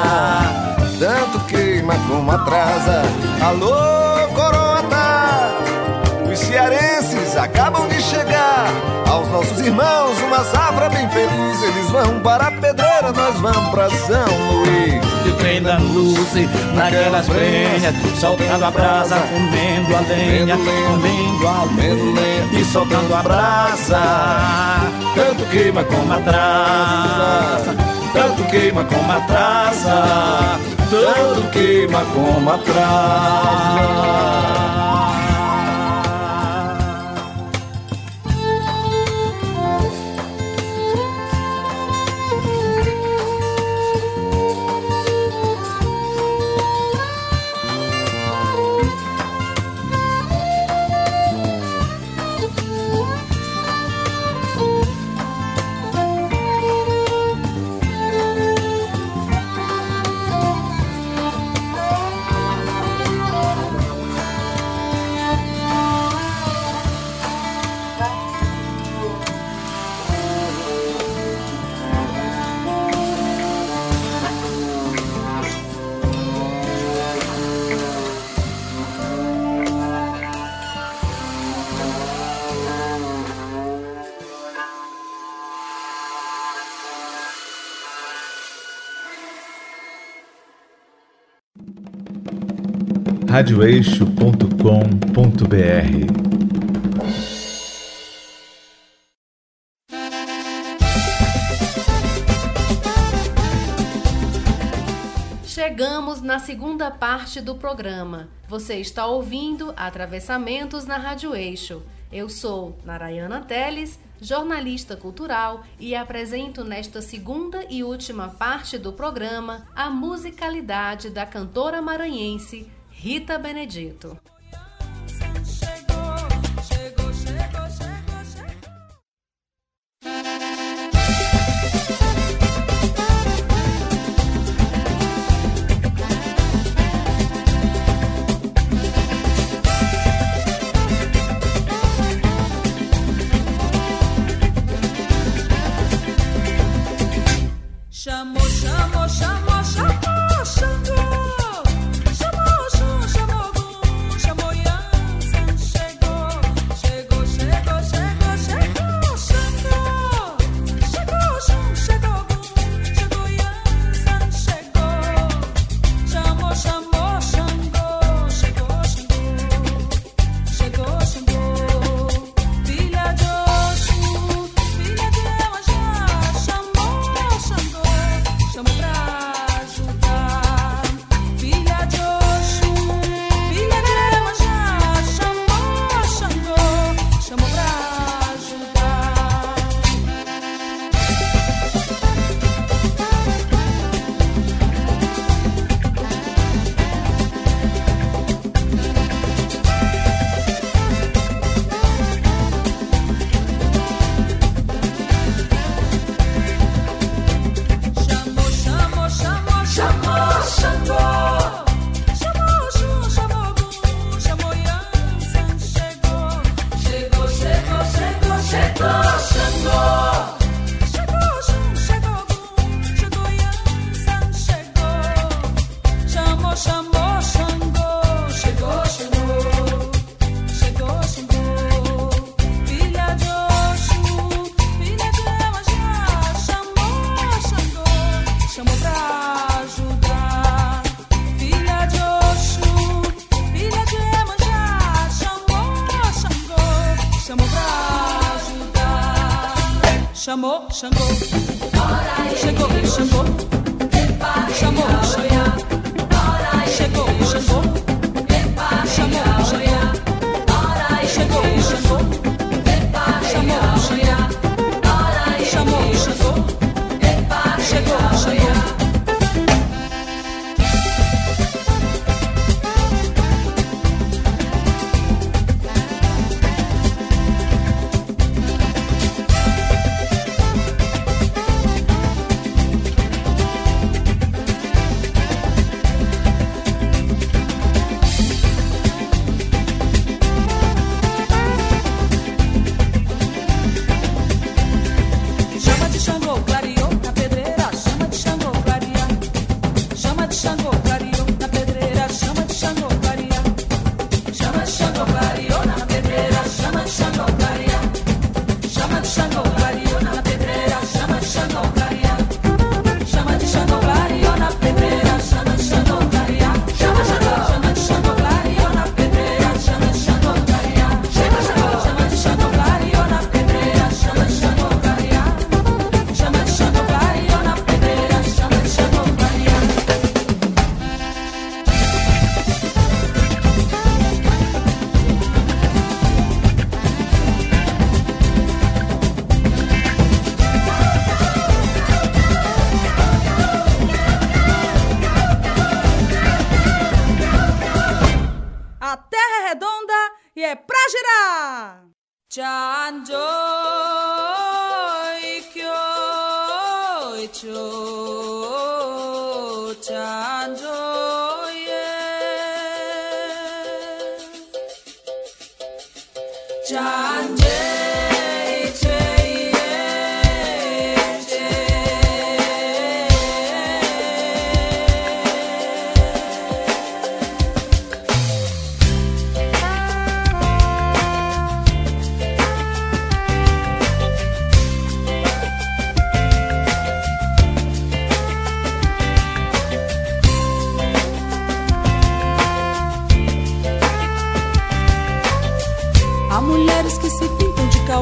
Tanto queima como atrasa. Alô, Coroata! Os cearenses acabam de chegar. Aos nossos irmãos, uma safra bem feliz. Eles vão para a pedreira, nós vamos para São Luís. de trem da luz naquelas brenhas, soltando a brasa, comendo a lenha, comendo a lenha e soltando a brasa. Tanto queima como atrasa, tanto queima como atrasa, tanto queima como atrasa. radioeixo.com.br. Chegamos na segunda parte do programa. Você está ouvindo Atravessamentos na Rádio Eixo. Eu sou Narayana Teles, jornalista cultural, e apresento nesta segunda e última parte do programa a musicalidade da cantora maranhense Rita Benedito.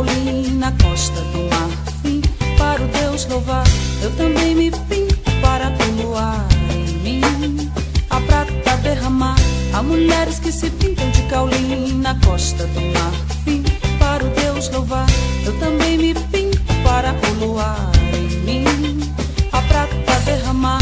Paulinho na costa do marfim Para o Deus louvar. Eu também me pinto para tumuar em mim A prata derramar. Há mulheres que se pintam de Caulina costa do marfim Para o Deus louvar. Eu também me pinto para o luar em mim A prata derramar.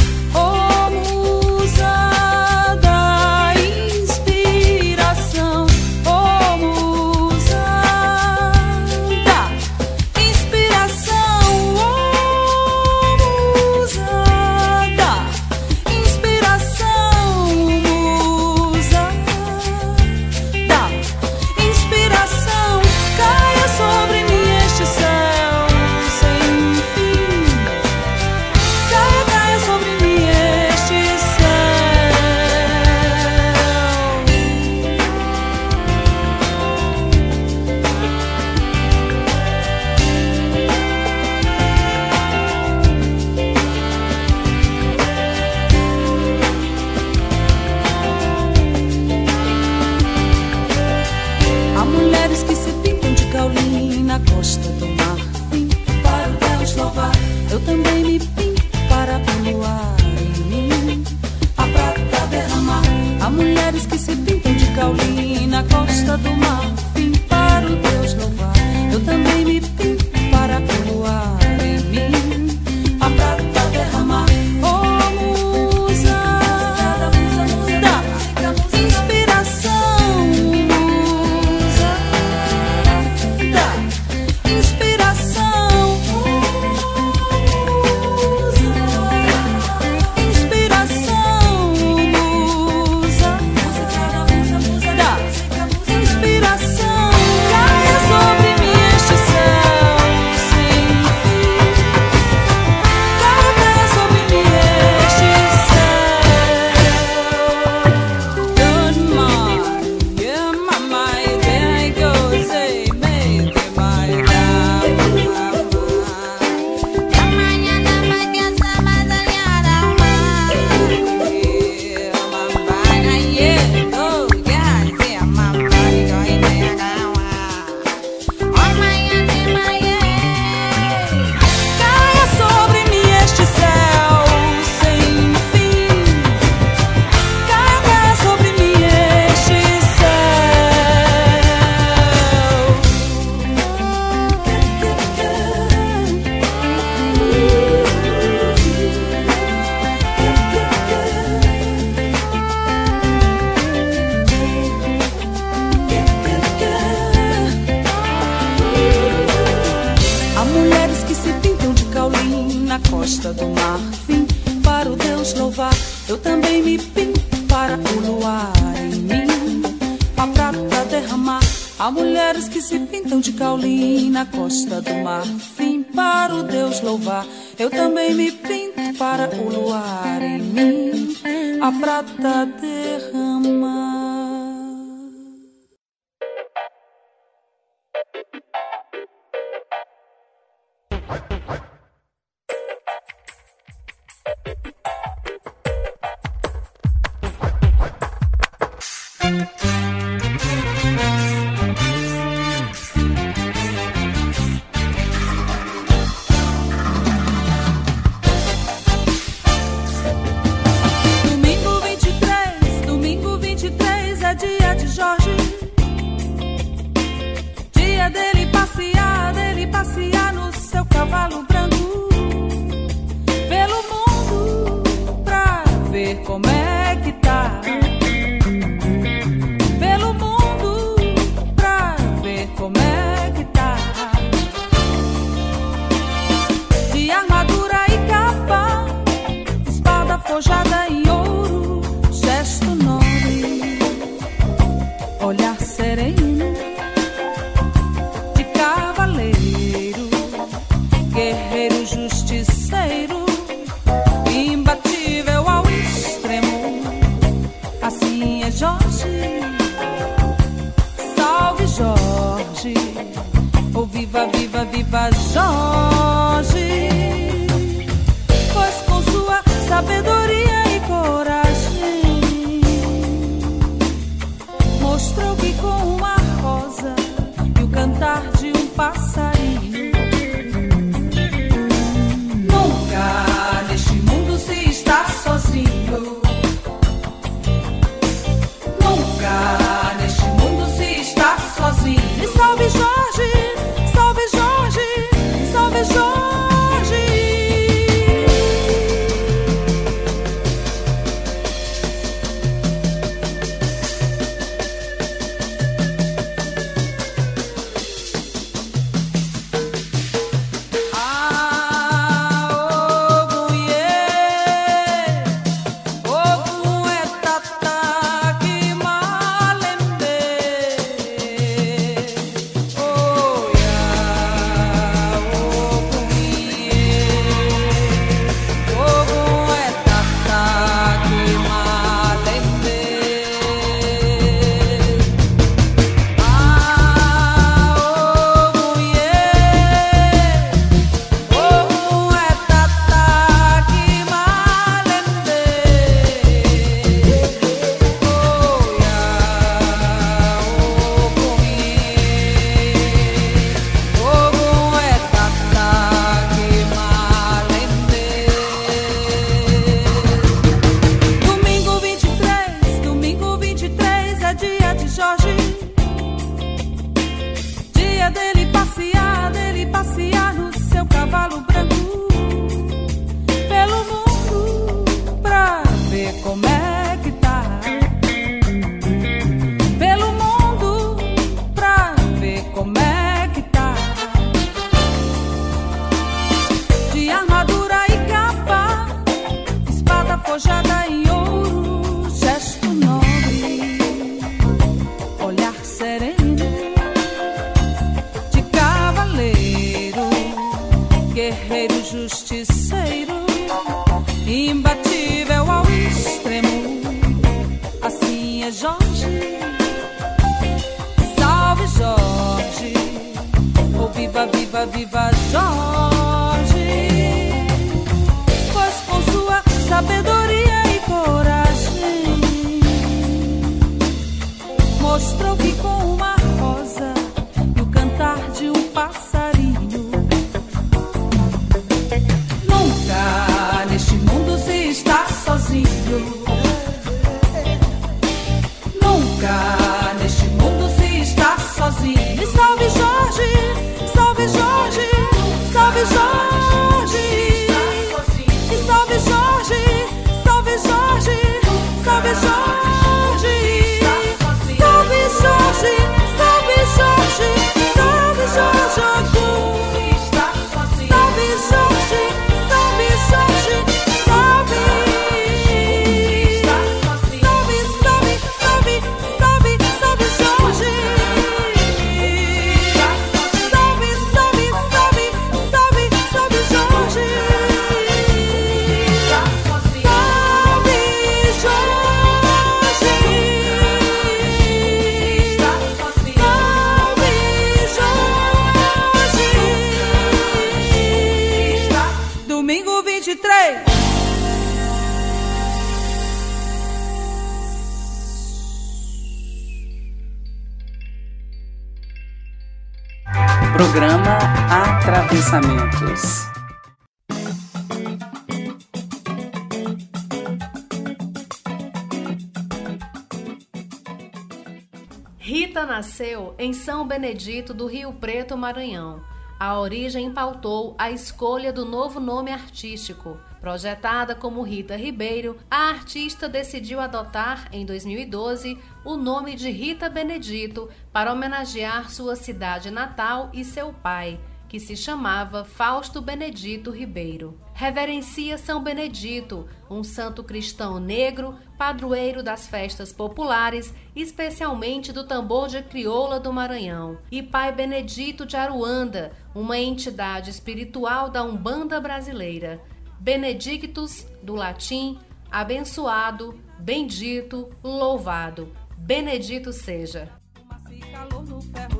São Benedito do Rio Preto, Maranhão. A origem pautou a escolha do novo nome artístico. Projetada como Rita Ribeiro, a artista decidiu adotar, em 2012, o nome de Rita Benedito para homenagear sua cidade natal e seu pai que se chamava Fausto Benedito Ribeiro. Reverencia São Benedito, um santo cristão negro, padroeiro das festas populares, especialmente do tambor de crioula do Maranhão, e Pai Benedito de Aruanda, uma entidade espiritual da Umbanda brasileira. Benedictus, do latim, abençoado, bendito, louvado. Benedito seja. Calor no ferro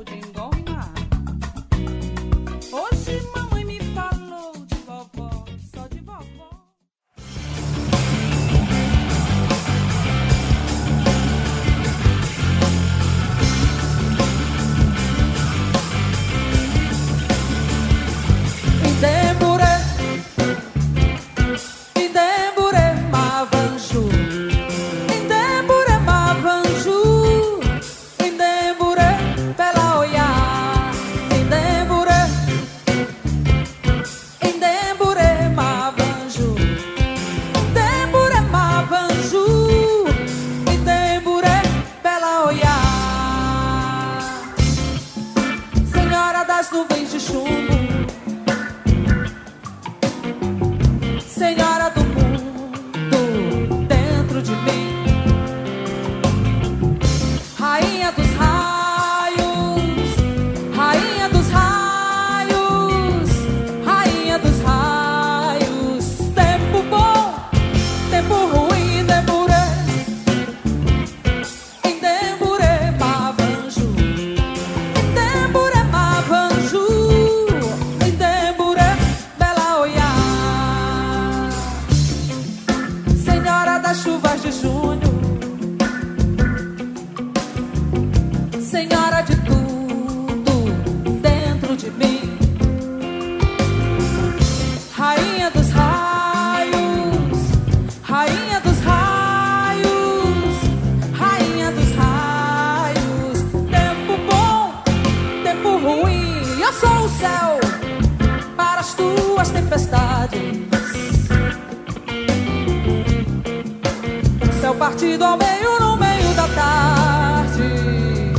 partido ao meio no meio da tarde.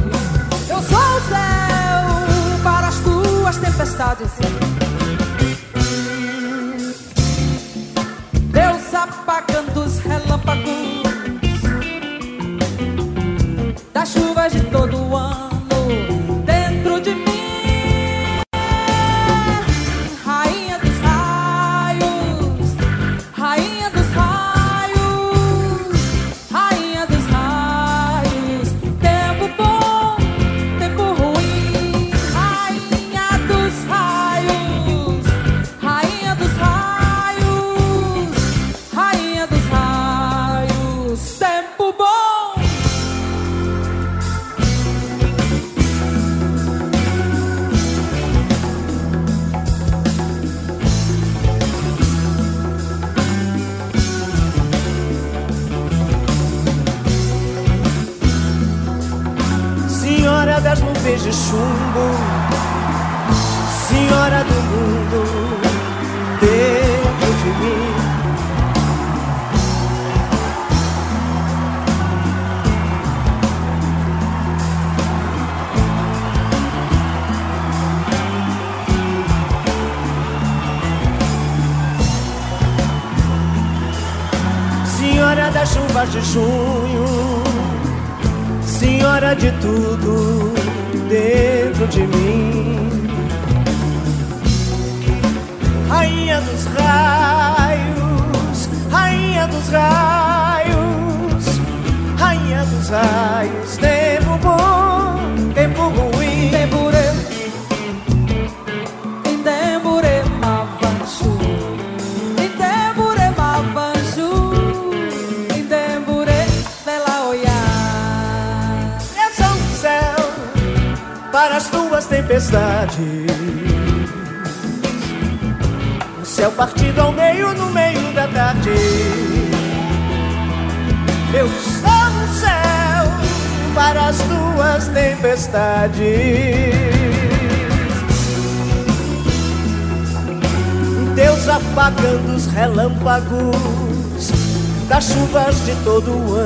Eu sou o céu para as tuas tempestades. do de todo ano.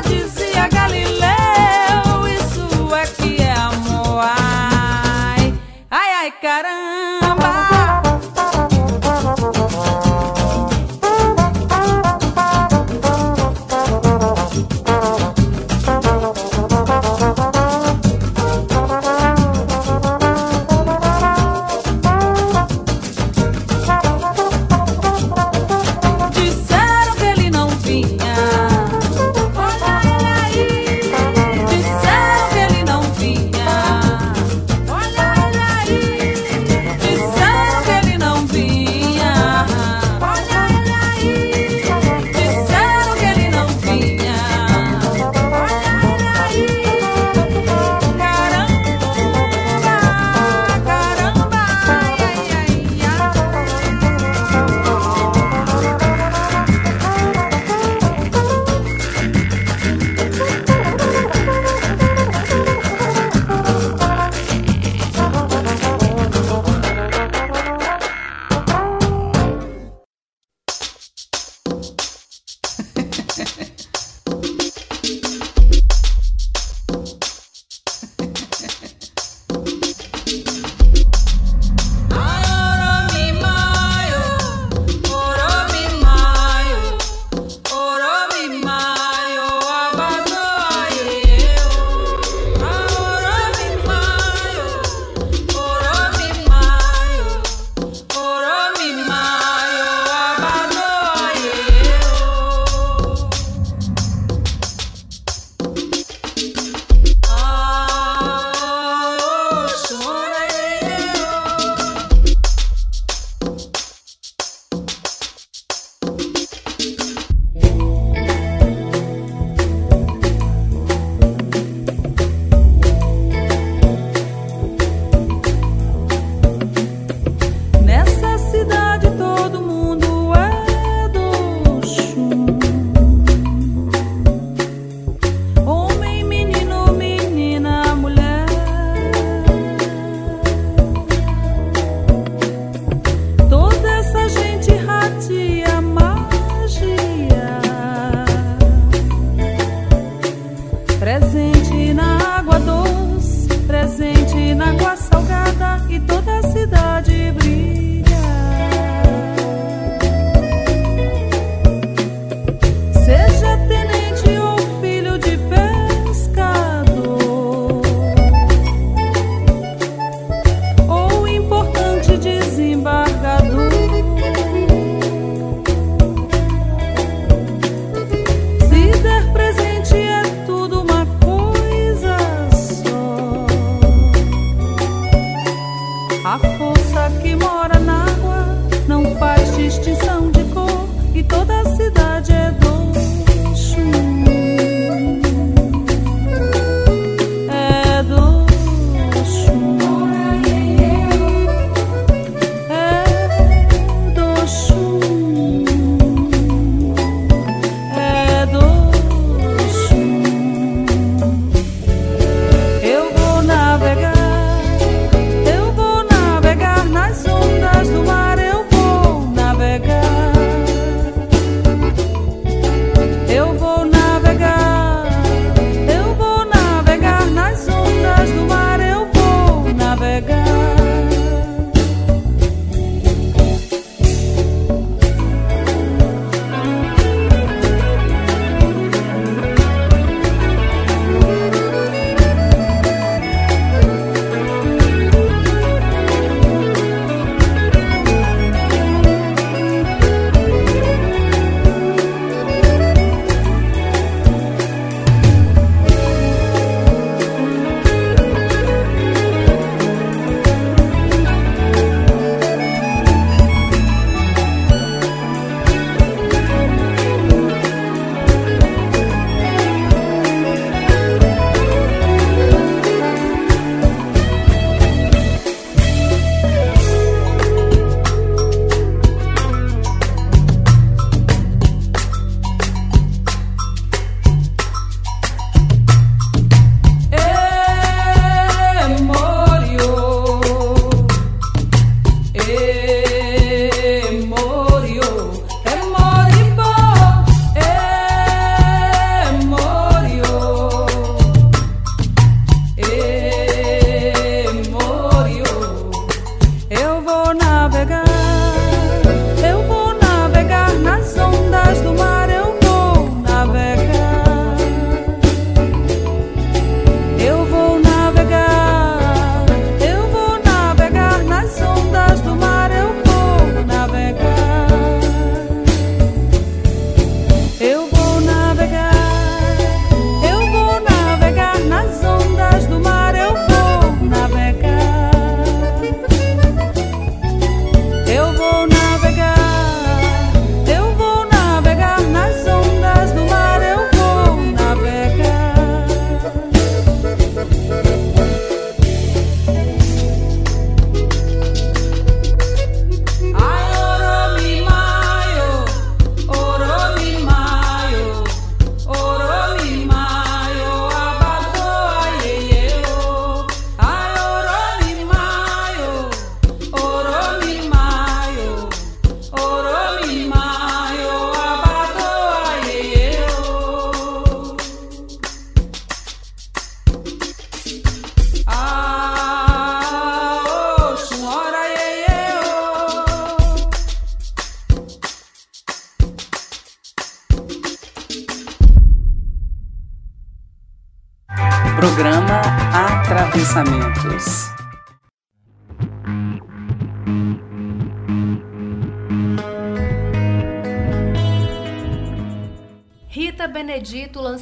dizia e a Galileia.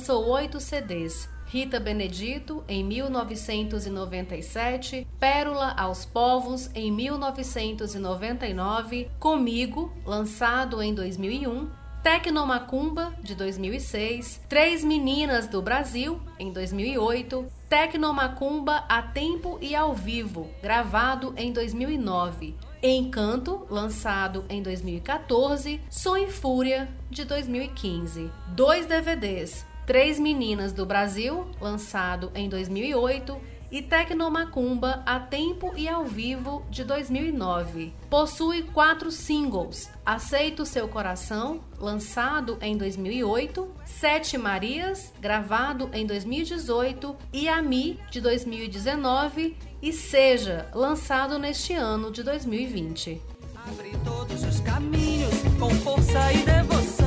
lançou oito CDs. Rita Benedito, em 1997, Pérola aos Povos, em 1999, Comigo, lançado em 2001, Tecnomacumba, de 2006, Três Meninas do Brasil, em 2008, Tecnomacumba a Tempo e ao Vivo, gravado em 2009, Encanto, lançado em 2014, Som e Fúria, de 2015, dois DVDs, Três Meninas do Brasil, lançado em 2008, e Tecnomacumba a tempo e ao vivo de 2009. Possui quatro singles: Aceito Seu Coração, lançado em 2008, Sete Marias, gravado em 2018, e Ami, de 2019, e Seja, lançado neste ano de 2020. Abre todos os caminhos com força e devoção.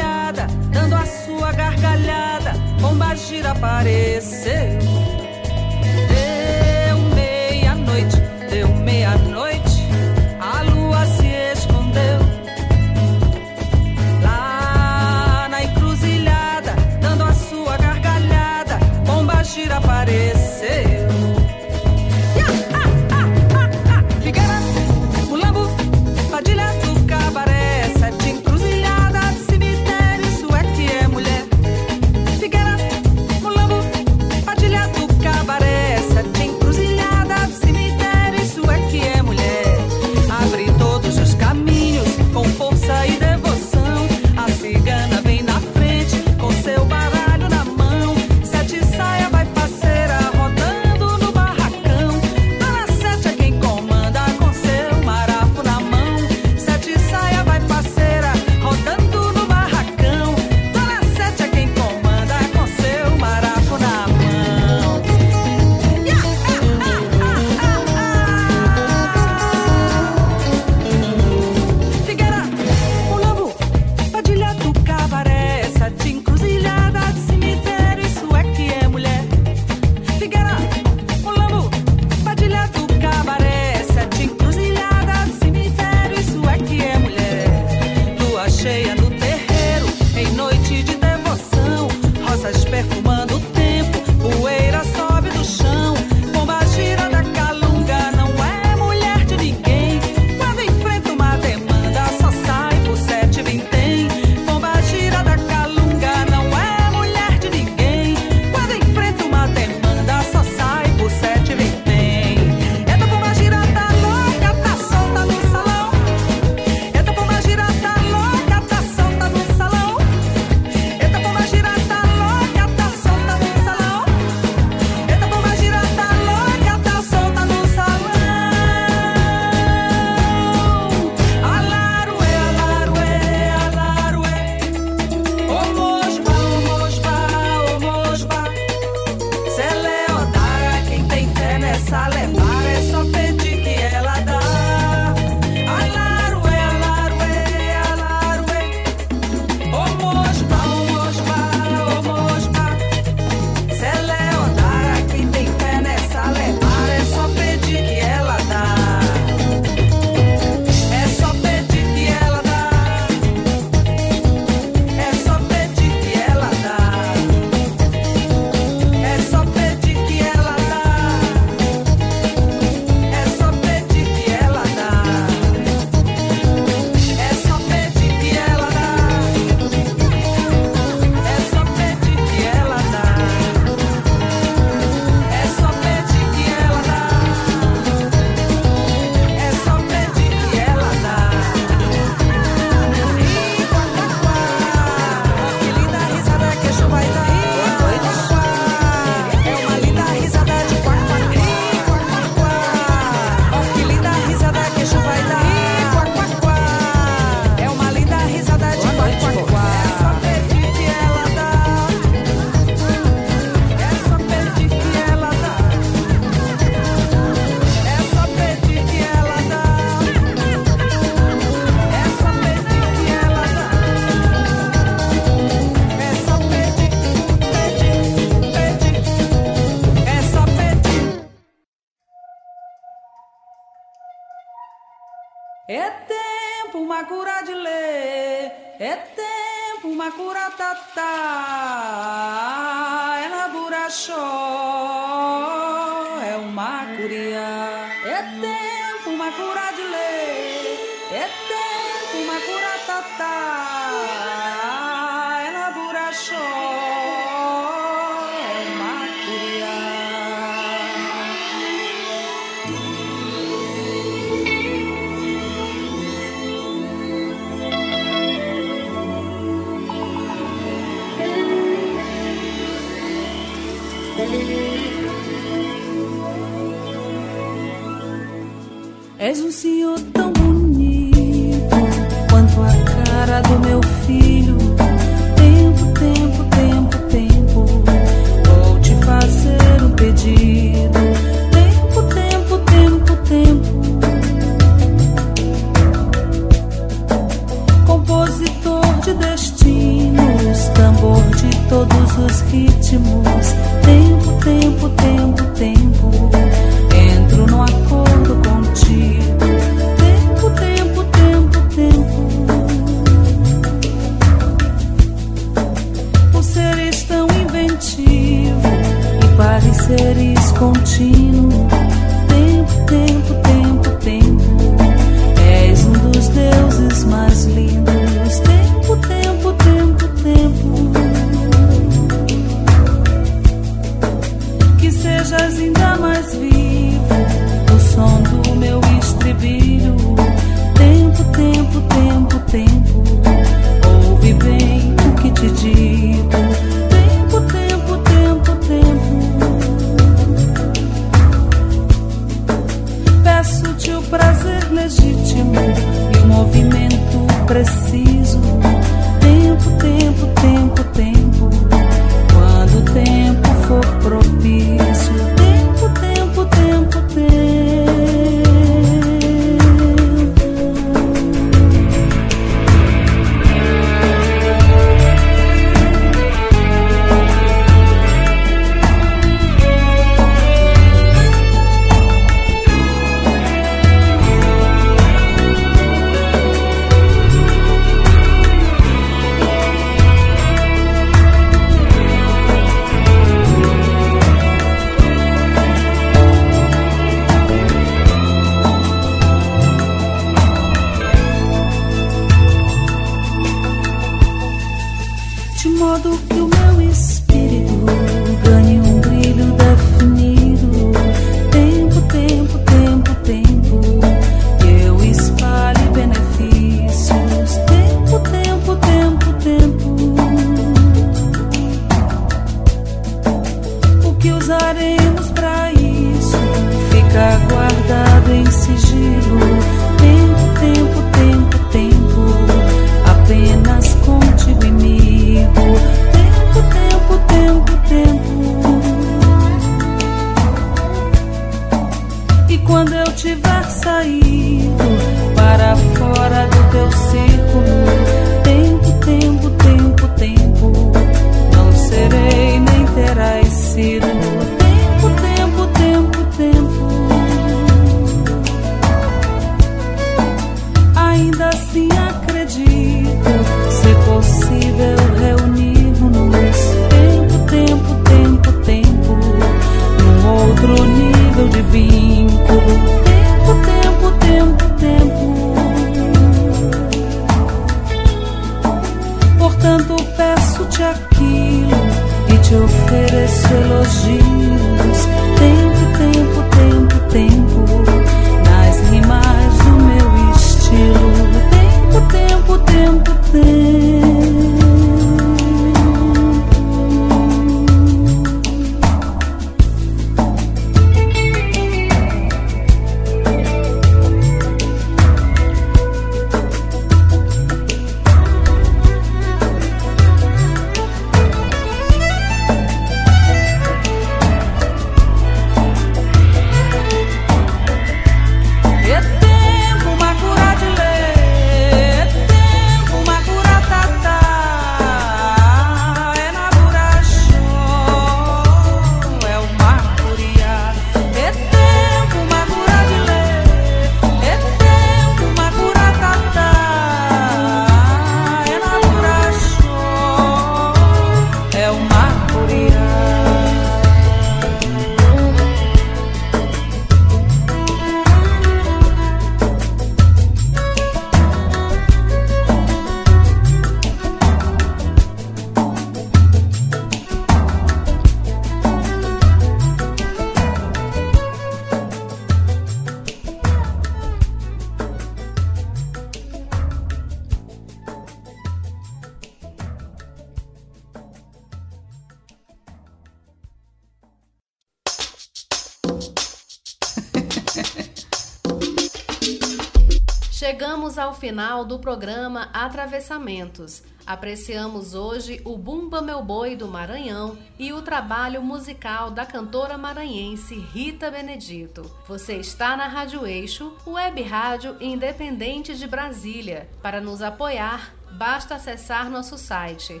Final do programa Atravessamentos. Apreciamos hoje o Bumba Meu Boi do Maranhão e o trabalho musical da cantora maranhense Rita Benedito. Você está na Rádio Eixo, web rádio independente de Brasília. Para nos apoiar, basta acessar nosso site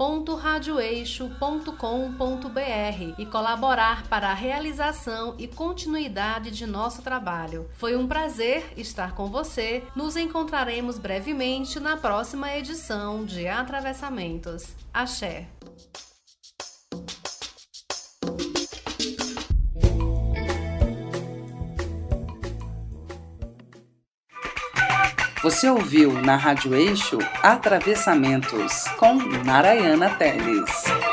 www.radioeixo.com.br e colaborar para a realização e continuidade de nosso trabalho. Foi um prazer estar com você. Nos encontraremos brevemente na próxima edição de Atravessamentos. Axé. Você ouviu na Rádio Eixo Atravessamentos com Narayana Teles.